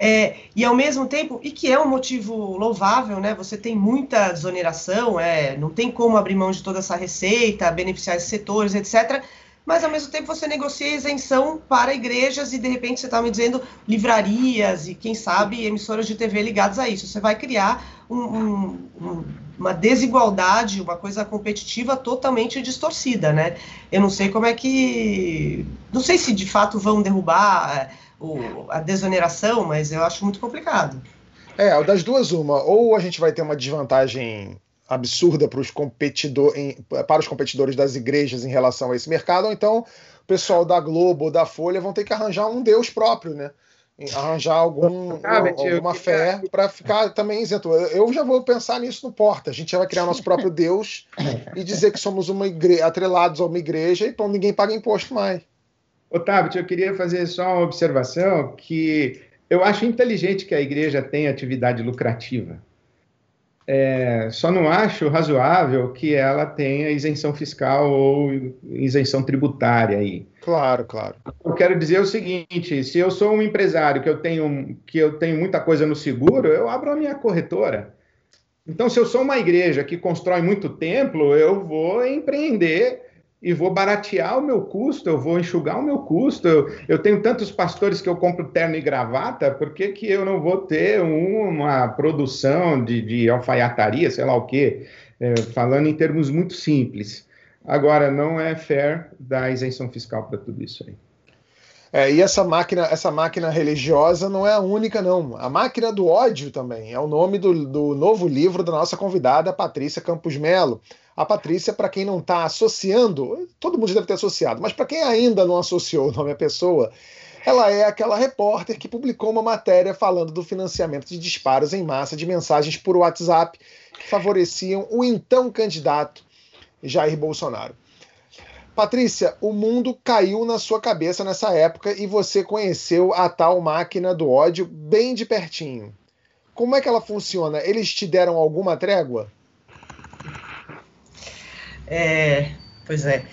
É, e ao mesmo tempo, e que é um motivo louvável, né? Você tem muita desoneração, é, não tem como abrir mão de toda essa receita, beneficiar esses setores, etc mas ao mesmo tempo você negocia isenção para igrejas e de repente você está me dizendo livrarias e quem sabe emissoras de TV ligadas a isso. Você vai criar um, um, um, uma desigualdade, uma coisa competitiva totalmente distorcida, né? Eu não sei como é que, não sei se de fato vão derrubar é, o, a desoneração, mas eu acho muito complicado. É, das duas uma, ou a gente vai ter uma desvantagem absurda para os, competidor, para os competidores das igrejas em relação a esse mercado, ou então o pessoal da Globo ou da Folha vão ter que arranjar um Deus próprio, né? arranjar algum, [LAUGHS] alguma fé para ficar também isento. Eu já vou pensar nisso no Porta. A gente já vai criar nosso próprio Deus e dizer que somos uma igre... atrelados a uma igreja e então ninguém paga imposto mais. Otávio, eu queria fazer só uma observação que eu acho inteligente que a igreja tenha atividade lucrativa. É, só não acho razoável que ela tenha isenção fiscal ou isenção tributária aí. Claro, claro. Eu quero dizer o seguinte: se eu sou um empresário que eu tenho que eu tenho muita coisa no seguro, eu abro a minha corretora. Então, se eu sou uma igreja que constrói muito templo, eu vou empreender e vou baratear o meu custo, eu vou enxugar o meu custo. Eu, eu, tenho tantos pastores que eu compro terno e gravata, por que, que eu não vou ter uma produção de, de alfaiataria, sei lá o quê? É, falando em termos muito simples. Agora, não é fair dar isenção fiscal para tudo isso aí. É, e essa máquina, essa máquina religiosa não é a única, não. A máquina do ódio também é o nome do, do novo livro da nossa convidada, Patrícia Campos Melo. A Patrícia, para quem não está associando, todo mundo deve ter associado, mas para quem ainda não associou o nome à pessoa, ela é aquela repórter que publicou uma matéria falando do financiamento de disparos em massa de mensagens por WhatsApp que favoreciam o então candidato Jair Bolsonaro. Patrícia, o mundo caiu na sua cabeça nessa época e você conheceu a tal máquina do ódio bem de pertinho. Como é que ela funciona? Eles te deram alguma trégua? É, pois é.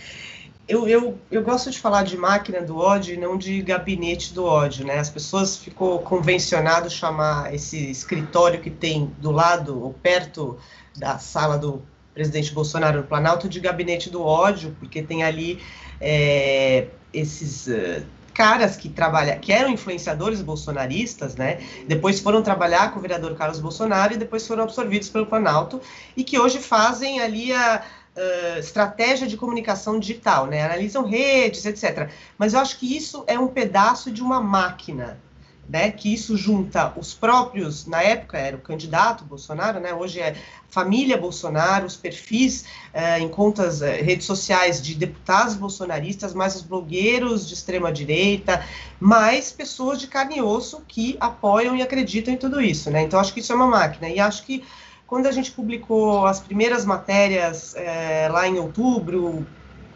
Eu, eu, eu gosto de falar de máquina do ódio e não de gabinete do ódio, né? As pessoas ficou convencionado chamar esse escritório que tem do lado ou perto da sala do presidente Bolsonaro no Planalto de gabinete do ódio, porque tem ali é, esses uh, caras que trabalham, que eram influenciadores bolsonaristas, né? Depois foram trabalhar com o vereador Carlos Bolsonaro e depois foram absorvidos pelo Planalto e que hoje fazem ali a uh, estratégia de comunicação digital, né? Analisam redes, etc. Mas eu acho que isso é um pedaço de uma máquina, né? Que isso junta os próprios, na época era o candidato Bolsonaro, né? Hoje é família Bolsonaro, os perfis uh, em contas, uh, redes sociais de deputados bolsonaristas, mais os blogueiros de extrema direita, mais pessoas de carne e osso que apoiam e acreditam em tudo isso, né? Então acho que isso é uma máquina e acho que quando a gente publicou as primeiras matérias é, lá em outubro,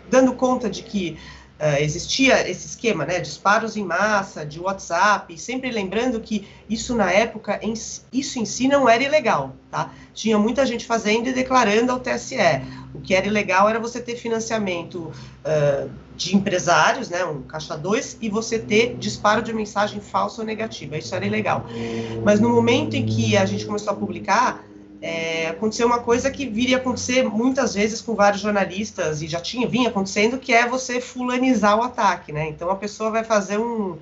dando conta de que é, existia esse esquema, né, disparos em massa, de WhatsApp, sempre lembrando que isso na época, em, isso em si não era ilegal, tá? Tinha muita gente fazendo e declarando ao TSE. O que era ilegal era você ter financiamento uh, de empresários, né, um caixa 2, e você ter disparo de mensagem falsa ou negativa. Isso era ilegal. Mas no momento em que a gente começou a publicar, é, aconteceu uma coisa que viria a acontecer muitas vezes com vários jornalistas, e já tinha, vinha acontecendo, que é você fulanizar o ataque, né? Então a pessoa vai fazer um.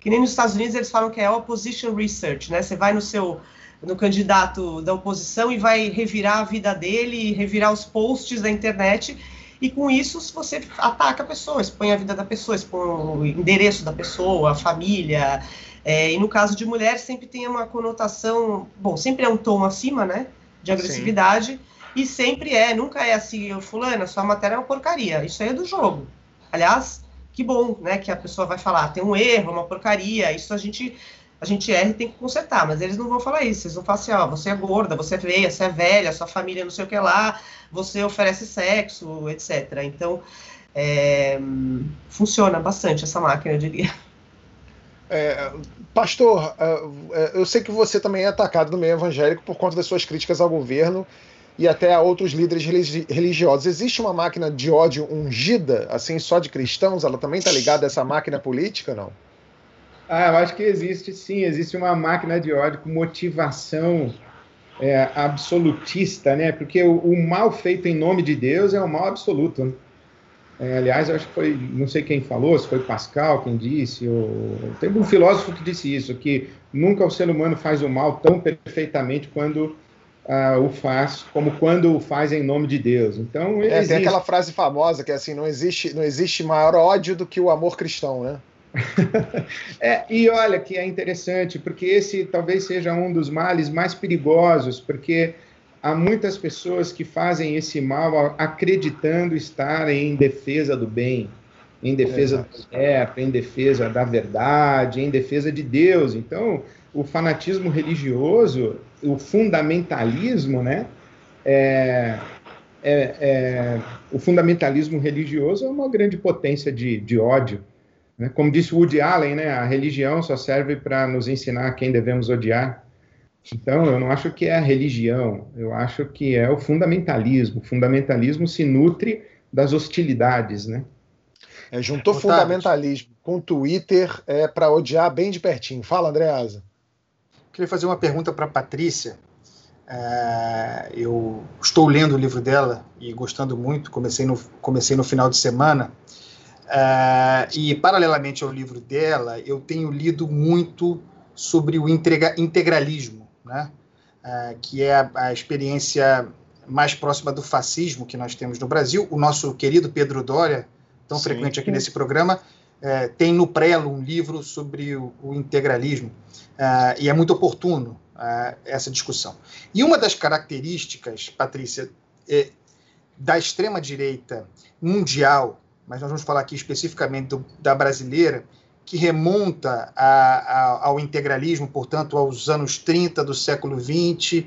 Que nem nos Estados Unidos eles falam que é opposition research, né? Você vai no seu no candidato da oposição e vai revirar a vida dele, revirar os posts da internet, e com isso você ataca a pessoa, expõe a vida da pessoa, expõe o endereço da pessoa, a família. É, e no caso de mulher sempre tem uma conotação, bom, sempre é um tom acima, né? De agressividade. Sim. E sempre é, nunca é assim, fulana, sua matéria é uma porcaria. Isso aí é do jogo. Aliás, que bom, né, que a pessoa vai falar, tem um erro, uma porcaria, isso a gente a gente erra e tem que consertar, mas eles não vão falar isso, eles vão falar assim, ó, você é gorda, você é feia, você é velha, sua família não sei o que lá, você oferece sexo, etc. Então, é, funciona bastante essa máquina, eu diria. É, pastor, é, é, eu sei que você também é atacado no meio evangélico por conta das suas críticas ao governo e até a outros líderes religiosos. Existe uma máquina de ódio ungida, assim, só de cristãos? Ela também está ligada a essa máquina política, não? Ah, eu acho que existe sim, existe uma máquina de ódio com motivação é, absolutista, né? Porque o, o, mal feito em nome de Deus é o mal absoluto. É, aliás, eu acho que foi, não sei quem falou, se foi Pascal quem disse, ou... teve um filósofo que disse isso, que nunca o ser humano faz o mal tão perfeitamente quando uh, o faz, como quando o faz em nome de Deus. Então, é, existe... tem aquela frase famosa que é assim, não existe, não existe maior ódio do que o amor cristão, né? [LAUGHS] é, e olha que é interessante, porque esse talvez seja um dos males mais perigosos, porque há muitas pessoas que fazem esse mal acreditando estar em defesa do bem. em defesa do certo, em defesa da verdade, em defesa de Deus. Então, o fanatismo religioso, o fundamentalismo, né? É, é, é, o fundamentalismo religioso é uma grande potência de, de ódio. Né? Como disse Woody Allen, né? a religião só serve para nos ensinar quem devemos odiar. Então, eu não acho que é a religião, eu acho que é o fundamentalismo. O fundamentalismo se nutre das hostilidades, né? É, juntou fundamentalismo com Twitter é, para odiar bem de pertinho. Fala, Andreasa. Queria fazer uma pergunta para a Patrícia. É, eu estou lendo o livro dela e gostando muito, comecei no, comecei no final de semana. É, e, paralelamente ao livro dela, eu tenho lido muito sobre o integra, integralismo, né? É, que é a, experiência mais próxima do fascismo que nós temos no Brasil. O nosso querido Pedro Dória tão Sim. frequente aqui nesse programa, é, tem no Prelo um livro sobre o, o integralismo, é, e é muito oportuno é, essa discussão. E uma das características, Patrícia, é, da extrema-direita mundial, mas nós vamos falar aqui especificamente do, da brasileira, que remonta a, a, ao integralismo, portanto, aos anos 30 do século XX,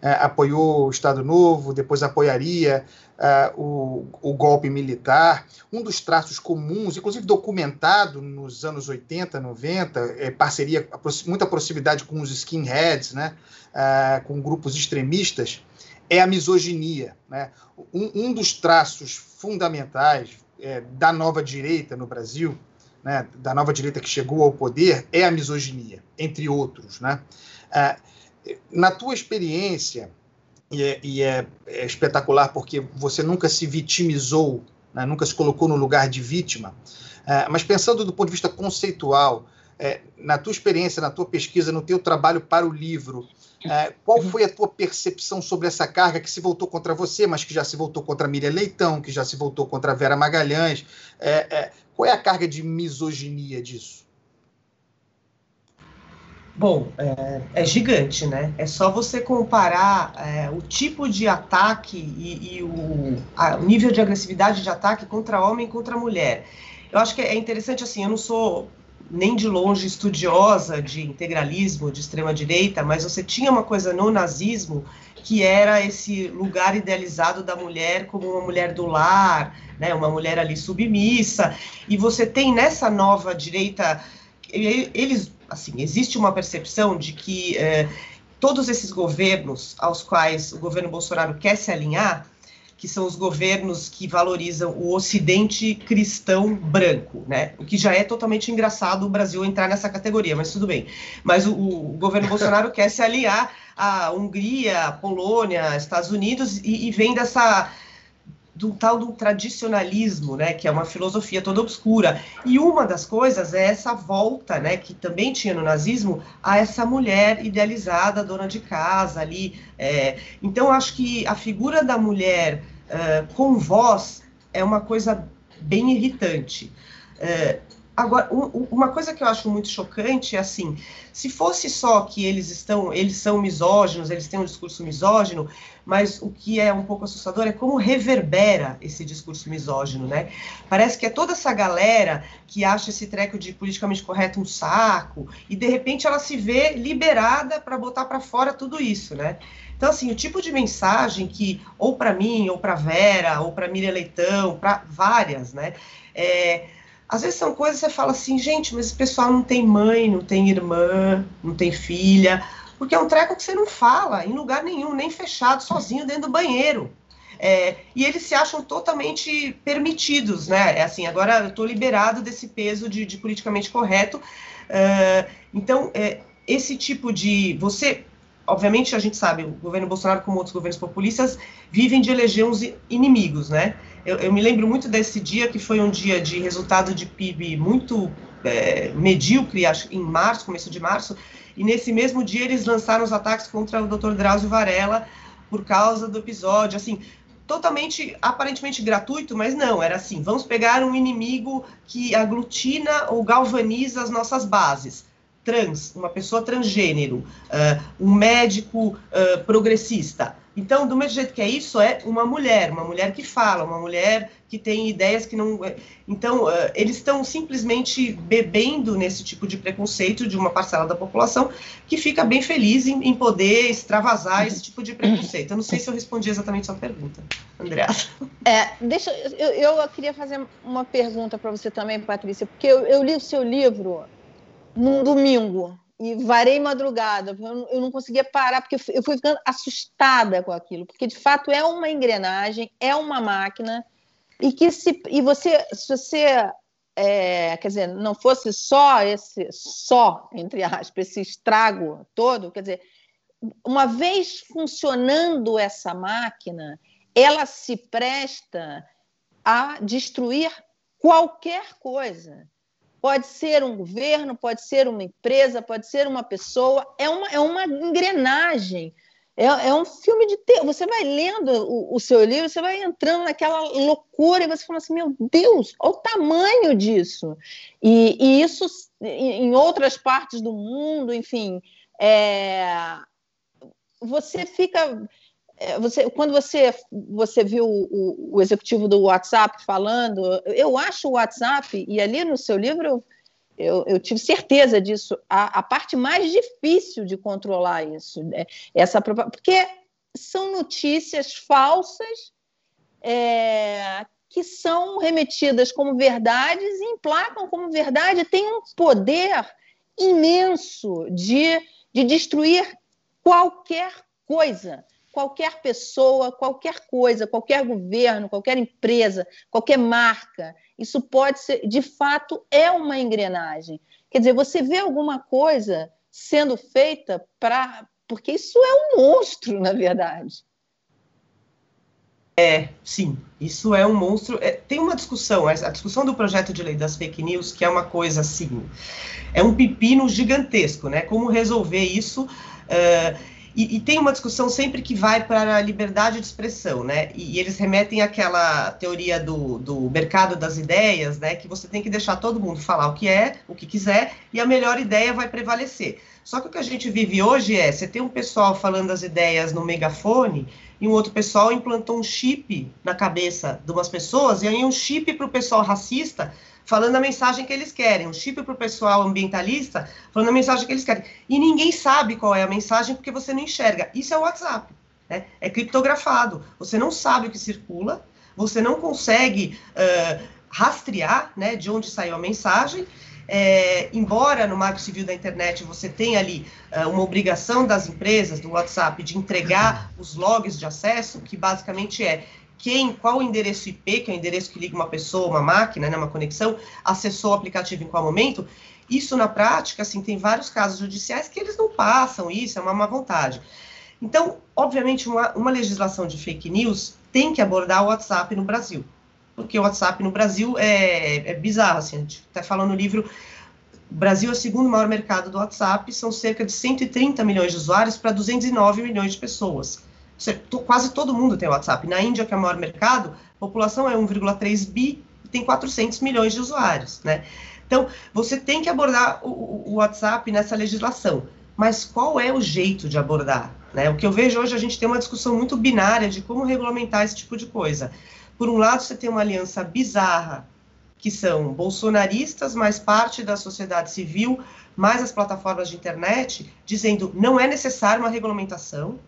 é, apoiou o Estado Novo, depois apoiaria uh, o, o, golpe militar. Um dos traços comuns, inclusive documentado nos anos 80, 90, é, parceria, muita proximidade com os skinheads, né, uh, com grupos extremistas, é a misoginia. Né? Um, um dos traços fundamentais é, da nova direita no Brasil, né, da nova direita que chegou ao poder, é a misoginia, entre outros. Né? Uh, na tua experiência, e, é, e é, é, espetacular porque você nunca se vitimizou, né, nunca se colocou no lugar de vítima, é, mas pensando do ponto de vista conceitual, é, na tua experiência, na tua pesquisa, no teu trabalho para o livro, é, qual foi a tua percepção sobre essa carga que se voltou contra você, mas que já se voltou contra a Miriam Leitão, que já se voltou contra a Vera Magalhães? É, qual é a carga de misoginia disso? Bom, é, é, gigante, né? É só você comparar é, o tipo de ataque e, e o, a, o, nível de agressividade de ataque contra homem e contra mulher. Eu acho que é interessante, assim, eu não sou nem de longe estudiosa de integralismo, de extrema-direita, mas você tinha uma coisa no nazismo que era esse lugar idealizado da mulher como uma mulher do lar, né, uma mulher ali submissa, e você tem nessa nova direita, eles assim, existe uma percepção de que é, todos esses governos aos quais o governo Bolsonaro quer se alinhar, que são os governos que valorizam o Ocidente cristão branco, né? O que já é totalmente engraçado o Brasil entrar nessa categoria, mas tudo bem. Mas o, o governo [LAUGHS] Bolsonaro quer se alinhar à Hungria, à Polônia, Estados Unidos e, e vem dessa do tal do tradicionalismo, né, que é uma filosofia toda obscura. E uma das coisas é essa volta, né, que também tinha no nazismo, a essa mulher idealizada, dona de casa ali. É, então, acho que a figura da mulher é, com voz é uma coisa bem irritante. É, Agora, uma coisa que eu acho muito chocante é assim, se fosse só que eles estão, eles são misóginos, eles têm um discurso misógino, mas o que é um pouco assustador é como reverbera esse discurso misógino, né? Parece que é toda essa galera que acha esse treco de politicamente correto um saco e de repente ela se vê liberada para botar para fora tudo isso, né? Então, assim, o tipo de mensagem que, ou para mim, ou para Vera, ou para Miriam Leitão, para várias, né? É, às vezes são coisas que você fala assim, gente, mas esse pessoal não tem mãe, não tem irmã, não tem filha, porque é um treco que você não fala em lugar nenhum, nem fechado, sozinho dentro do banheiro. É, e eles se acham totalmente permitidos, né? É assim, agora eu estou liberado desse peso de, de politicamente correto. Uh, então, é, esse tipo de. Você obviamente a gente sabe, o governo Bolsonaro, como outros governos populistas, vivem de eleger uns inimigos, né? Eu, eu me lembro muito desse dia, que foi um dia de resultado de PIB muito é, medíocre, acho em março, começo de março, e nesse mesmo dia eles lançaram os ataques contra o Dr. Drauzio Varela por causa do episódio, assim, totalmente, aparentemente gratuito, mas não, era assim, vamos pegar um inimigo que aglutina ou galvaniza as nossas bases trans, uma pessoa transgênero, uh, um médico uh, progressista. Então, do mesmo jeito que é isso, é uma mulher, uma mulher que fala, uma mulher que tem ideias que não. É, então, uh, eles estão simplesmente bebendo nesse tipo de preconceito de uma parcela da população que fica bem feliz em, em poder extravasar esse tipo de preconceito. Eu não sei se eu respondi exatamente a sua pergunta, Andréa. É, deixa, eu, eu queria fazer uma pergunta para você também, Patrícia, porque eu, eu li o seu livro num domingo e varei madrugada. Eu, não conseguia parar, porque eu fui ficando assustada com aquilo, porque de fato é uma engrenagem, é uma máquina, e que se e você, se você é, quer dizer, não fosse só esse, só, entre aspas, esse estrago todo, quer dizer, uma vez funcionando essa máquina, ela se presta a destruir qualquer coisa. Pode ser um governo, pode ser uma empresa, pode ser uma pessoa, é uma, é uma engrenagem. É, é um filme de terror. Você vai lendo o, o, seu livro, você vai entrando naquela loucura e você fala assim: meu Deus, olha o tamanho disso. E, e isso em outras partes do mundo, enfim, é, você fica você, quando você, você viu o, o, executivo do WhatsApp falando, eu acho o WhatsApp, e ali no seu livro eu, eu, eu tive certeza disso, a, a, parte mais difícil de controlar isso, né? essa porque são notícias falsas é, que são remetidas como verdades e emplacam como verdade, tem um poder imenso de, de destruir qualquer coisa qualquer pessoa, qualquer coisa, qualquer governo, qualquer empresa, qualquer marca. Isso pode ser, de fato, é uma engrenagem. Quer dizer, você vê alguma coisa sendo feita para. Porque isso é um monstro, na verdade. É, sim, isso é um monstro. É, tem uma discussão, a discussão do projeto de lei das fake news, que é uma coisa assim, é um pepino gigantesco, né? Como resolver isso? Uh, e, e, tem uma discussão sempre que vai para a liberdade de expressão, né? E, e, eles remetem àquela teoria do, do mercado das ideias, né? Que você tem que deixar todo mundo falar o que é, o que quiser, e a melhor ideia vai prevalecer. Só que o que a gente vive hoje é, você tem um pessoal falando as ideias no megafone, e um outro pessoal implantou um chip na cabeça de umas pessoas, e aí um chip para o pessoal racista falando a mensagem que eles querem, um chip para o pessoal ambientalista, falando a mensagem que eles querem. E ninguém sabe qual é a mensagem porque você não enxerga. Isso é o WhatsApp. Né? É criptografado. Você não sabe o que circula, você não consegue uh, rastrear né, de onde saiu a mensagem. É, embora no Marco Civil da Internet você tenha ali uh, uma obrigação das empresas do WhatsApp de entregar os logs de acesso, que basicamente é quem, qual o endereço IP, que é o endereço que liga uma pessoa, uma máquina, né, uma conexão, acessou o aplicativo em qual momento, isso na prática, assim, tem vários casos judiciais que eles não passam isso, é uma má vontade. Então, obviamente, uma, uma legislação de fake news tem que abordar o WhatsApp no Brasil, porque o WhatsApp no Brasil é, é bizarro, assim, a gente está falando no livro, o Brasil é o segundo maior mercado do WhatsApp, são cerca de 130 milhões de usuários para 209 milhões de pessoas quase todo mundo tem WhatsApp. Na Índia, que é o maior mercado, a população é 1,3 bi e tem 400 milhões de usuários, né? Então, você tem que abordar o, o, WhatsApp nessa legislação. Mas qual é o jeito de abordar? Né? O que eu vejo hoje, a gente tem uma discussão muito binária de como regulamentar esse tipo de coisa. Por um lado, você tem uma aliança bizarra, que são bolsonaristas, mais parte da sociedade civil, mais as plataformas de internet, dizendo não é necessário uma regulamentação,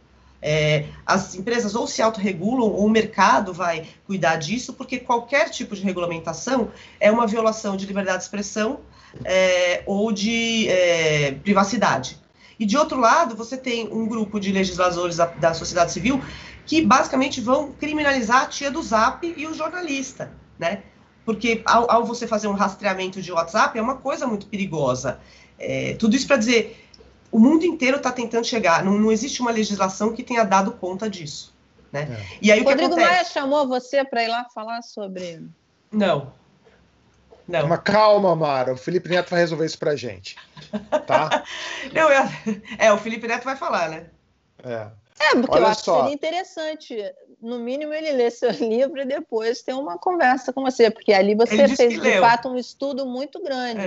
é, as empresas ou se autorregulam ou o mercado vai cuidar disso, porque qualquer tipo de regulamentação é uma violação de liberdade de expressão é, ou de é, privacidade. E de outro lado, você tem um grupo de legisladores da, da sociedade civil que basicamente vão criminalizar a tia do Zap e o jornalista, né? Porque ao, ao você fazer um rastreamento de WhatsApp é uma coisa muito perigosa. É, tudo isso para dizer, o mundo inteiro está tentando chegar. Não, não, existe uma legislação que tenha dado conta disso. Né? É. E aí, o Rodrigo acontece... Maia chamou você para ir lá falar sobre. Não. Não. Uma calma, Mara. O Felipe Neto vai resolver isso pra gente. Tá? [LAUGHS] não, eu... É, o Felipe Neto vai falar, né? É. É, porque Olha eu acho só. que seria interessante, no mínimo, ele ler seu [LAUGHS] livro e depois ter uma conversa com você, porque ali você fez, de fato, um estudo muito grande.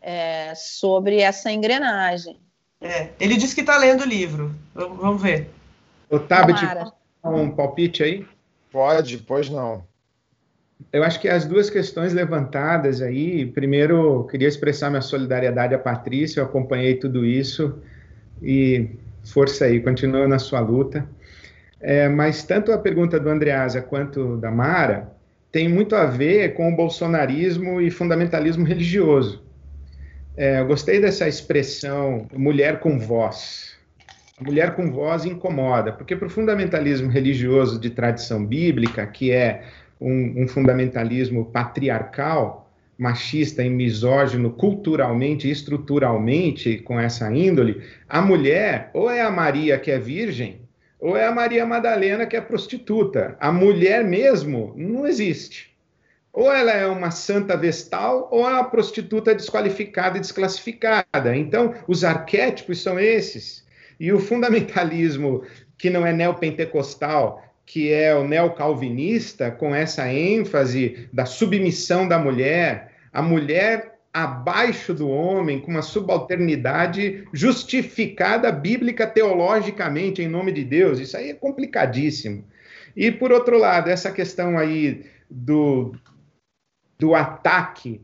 É. é, sobre essa engrenagem. É, ele disse que está lendo o livro. Vamos, vamos ver. O Tabet, um palpite aí? Pode, pois não. Eu acho que as duas questões levantadas aí, primeiro, queria expressar minha solidariedade à Patrícia, eu acompanhei tudo isso e força aí, continua na sua luta. É, mas tanto a pergunta do Andreasa quanto da Mara tem muito a ver com o bolsonarismo e fundamentalismo religioso. É, eu gostei dessa expressão mulher com voz. Mulher com voz incomoda, porque para o fundamentalismo religioso de tradição bíblica, que é um, um fundamentalismo patriarcal, machista e misógino culturalmente e estruturalmente com essa índole, a mulher ou é a Maria que é virgem, ou é a Maria Madalena que é prostituta. A mulher mesmo não existe. Ou ela é uma santa vestal, ou é uma prostituta desqualificada e desclassificada. Então, os arquétipos são esses. E o fundamentalismo, que não é neopentecostal, que é o neocalvinista, com essa ênfase da submissão da mulher, a mulher abaixo do homem, com uma subalternidade justificada bíblica teologicamente em nome de Deus. Isso aí é complicadíssimo. E por outro lado, essa questão aí do, do ataque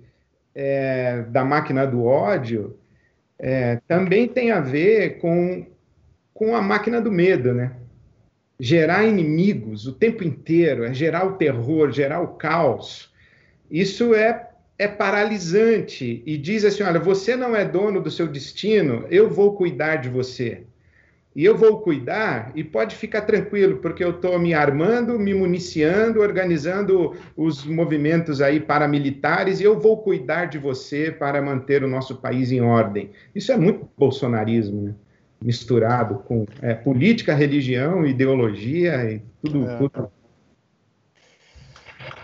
é, da máquina do ódio é, também tem a ver com, com a máquina do medo, né? Gerar inimigos o tempo inteiro, é gerar o terror, gerar o caos. Isso é é paralisante e diz assim: olha, você não é dono do seu destino, eu vou cuidar de você. E eu vou cuidar, e pode ficar tranquilo, porque eu estou me armando, me municiando, organizando os movimentos aí paramilitares, e eu vou cuidar de você para manter o nosso país em ordem. Isso é muito bolsonarismo, né? misturado com é, política, religião, ideologia e tudo, é. tudo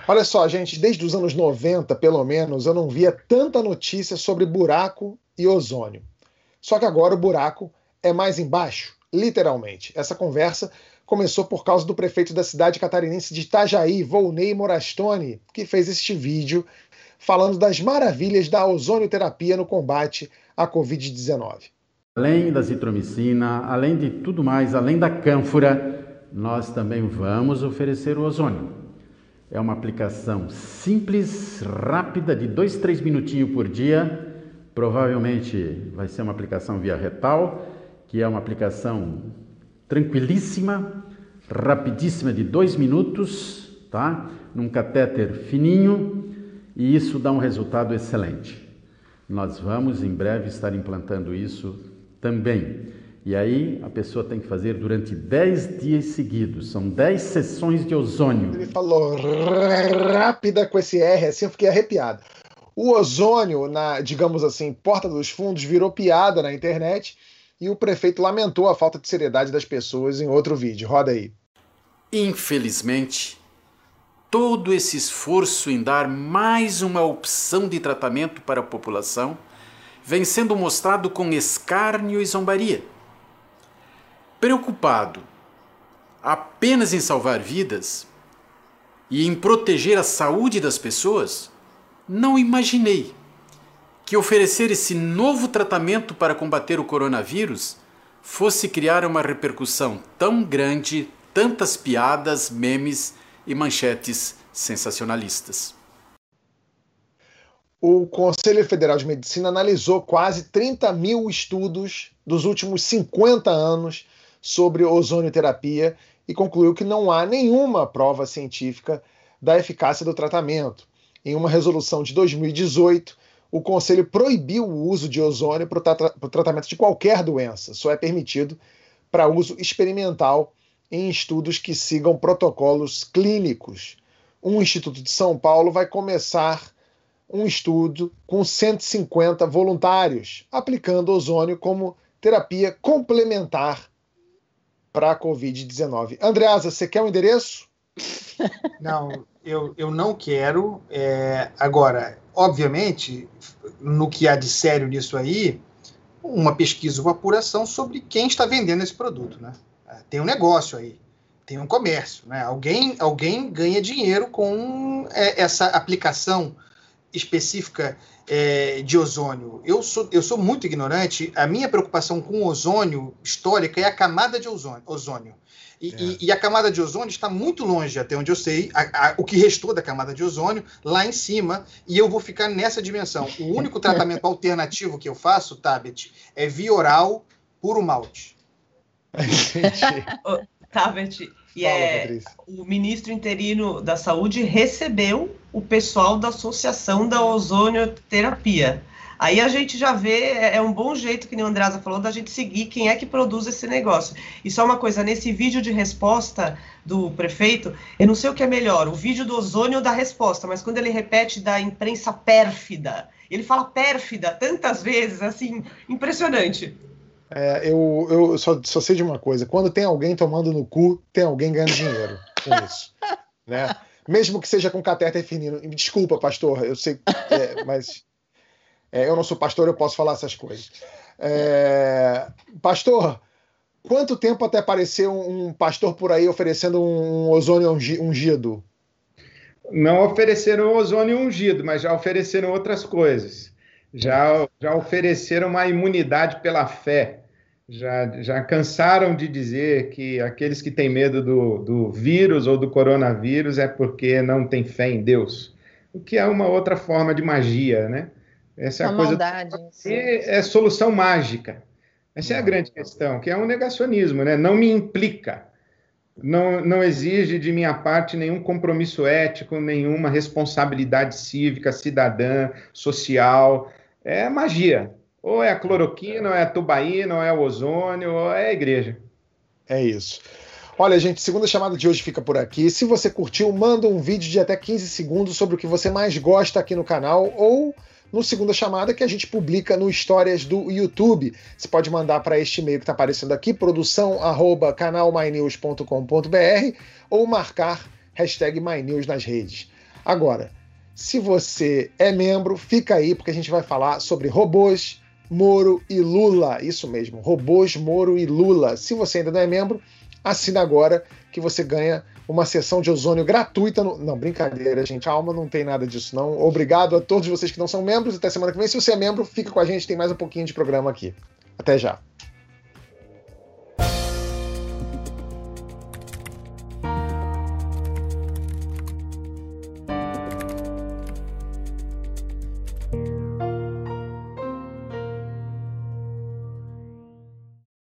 Olha só, gente, desde os anos 90, pelo menos, eu não via tanta notícia sobre buraco e ozônio. Só que agora o buraco é mais embaixo, literalmente. Essa conversa começou por causa do prefeito da cidade catarinense de Itajaí, Volney Morastone, que fez este vídeo falando das maravilhas da ozonioterapia no combate à Covid-19. Além da citromicina, além de tudo mais, além da cânfora, nós também vamos oferecer o ozônio. É uma aplicação simples, rápida, de dois, três minutinhos por dia. Provavelmente vai ser uma aplicação via retal, que é uma aplicação tranquilíssima, rapidíssima, de dois minutos, tá? Num catéter fininho, e isso dá um resultado excelente. Nós vamos em breve estar implantando isso também. E aí a pessoa tem que fazer durante 10 dias seguidos. São 10 sessões de ozônio. Ele falou rápida com esse R, assim eu fiquei arrepiado. O ozônio, na, digamos assim, porta dos fundos, virou piada na internet e o prefeito lamentou a falta de seriedade das pessoas em outro vídeo. Roda aí. Infelizmente, todo esse esforço em dar mais uma opção de tratamento para a população vem sendo mostrado com escárnio e zombaria preocupado apenas em salvar vidas e em proteger a saúde das pessoas, não imaginei que oferecer esse novo tratamento para combater o coronavírus fosse criar uma repercussão tão grande, tantas piadas, memes e manchetes sensacionalistas. O Conselho Federal de Medicina analisou quase 30 mil estudos dos últimos 50 anos sobre ozonioterapia e concluiu que não há nenhuma prova científica da eficácia do tratamento. Em uma resolução de 2018, o Conselho proibiu o uso de ozônio para o tratamento de qualquer doença, só é permitido para uso experimental em estudos que sigam protocolos clínicos. Um Instituto de São Paulo vai começar um estudo com 150 voluntários, aplicando ozônio como terapia complementar para a Covid-19. Andreasa, você quer o um endereço? Não, eu, eu não quero. É, agora, obviamente, no que há de sério nisso aí, uma pesquisa, uma apuração sobre quem está vendendo esse produto. Né? Tem um negócio aí, tem um comércio. Né? Alguém, alguém ganha dinheiro com é, essa aplicação específica é, de ozônio. Eu sou, eu sou muito ignorante. A minha preocupação com ozônio histórica é a camada de ozônio. ozônio. E, é. e, e, a camada de ozônio está muito longe, até onde eu sei, a, a, o que restou da camada de ozônio, lá em cima, e eu vou ficar nessa dimensão. O único tratamento [LAUGHS] alternativo que eu faço, Tabet, é via oral puro malte. [LAUGHS] Tabet, e Fala, é, o ministro interino da Saúde recebeu o pessoal da Associação da Ozonioterapia. Aí a gente já vê, é, é um bom jeito, que nem o Andreasa falou, da gente seguir quem é que produz esse negócio. E só uma coisa, nesse vídeo de resposta do prefeito, eu não sei o que é melhor, o vídeo do ozônio da resposta, mas quando ele repete da imprensa pérfida, ele fala pérfida tantas vezes, assim, impressionante. É, eu eu só, só sei de uma coisa: quando tem alguém tomando no cu, tem alguém ganhando dinheiro com isso. né? Mesmo que seja com catéter fininho. Desculpa, pastor, eu sei, é, mas é, eu não sou pastor, eu posso falar essas coisas. É, pastor, quanto tempo até aparecer um, um pastor por aí oferecendo um ozônio ungido? Não ofereceram ozônio ungido, mas já ofereceram outras coisas. Já, já ofereceram uma imunidade pela fé. Já, já cansaram de dizer que aqueles que têm medo do, do vírus ou do coronavírus é porque não têm fé em Deus. O que é uma outra forma de magia, né? Essa é a coisa. Maldade, é solução mágica. Essa é a grande questão, que é um negacionismo, né? Não me implica, não, não exige de minha parte nenhum compromisso ético, nenhuma responsabilidade cívica, cidadã, social. É magia. Ou é a cloroquina, ou é a tubaína, ou é o ozônio, ou é a igreja. É isso. Olha, gente, segunda chamada de hoje fica por aqui. Se você curtiu, manda um vídeo de até 15 segundos sobre o que você mais gosta aqui no canal ou no Segunda Chamada, que a gente publica no Histórias do YouTube. Você pode mandar para este e-mail que está aparecendo aqui, produção@canalmynews.com.br ou marcar hashtag MyNews nas redes. Agora, se você é membro, fica aí, porque a gente vai falar sobre robôs, Moro e Lula. Isso mesmo, robôs, Moro e Lula. Se você ainda não é membro, assina agora que você ganha uma sessão de ozônio gratuita. No... Não, brincadeira, gente. Alma não tem nada disso, não. Obrigado a todos vocês que não são membros. Até semana que vem. Se você é membro, fica com a gente, tem mais um pouquinho de programa aqui. Até já.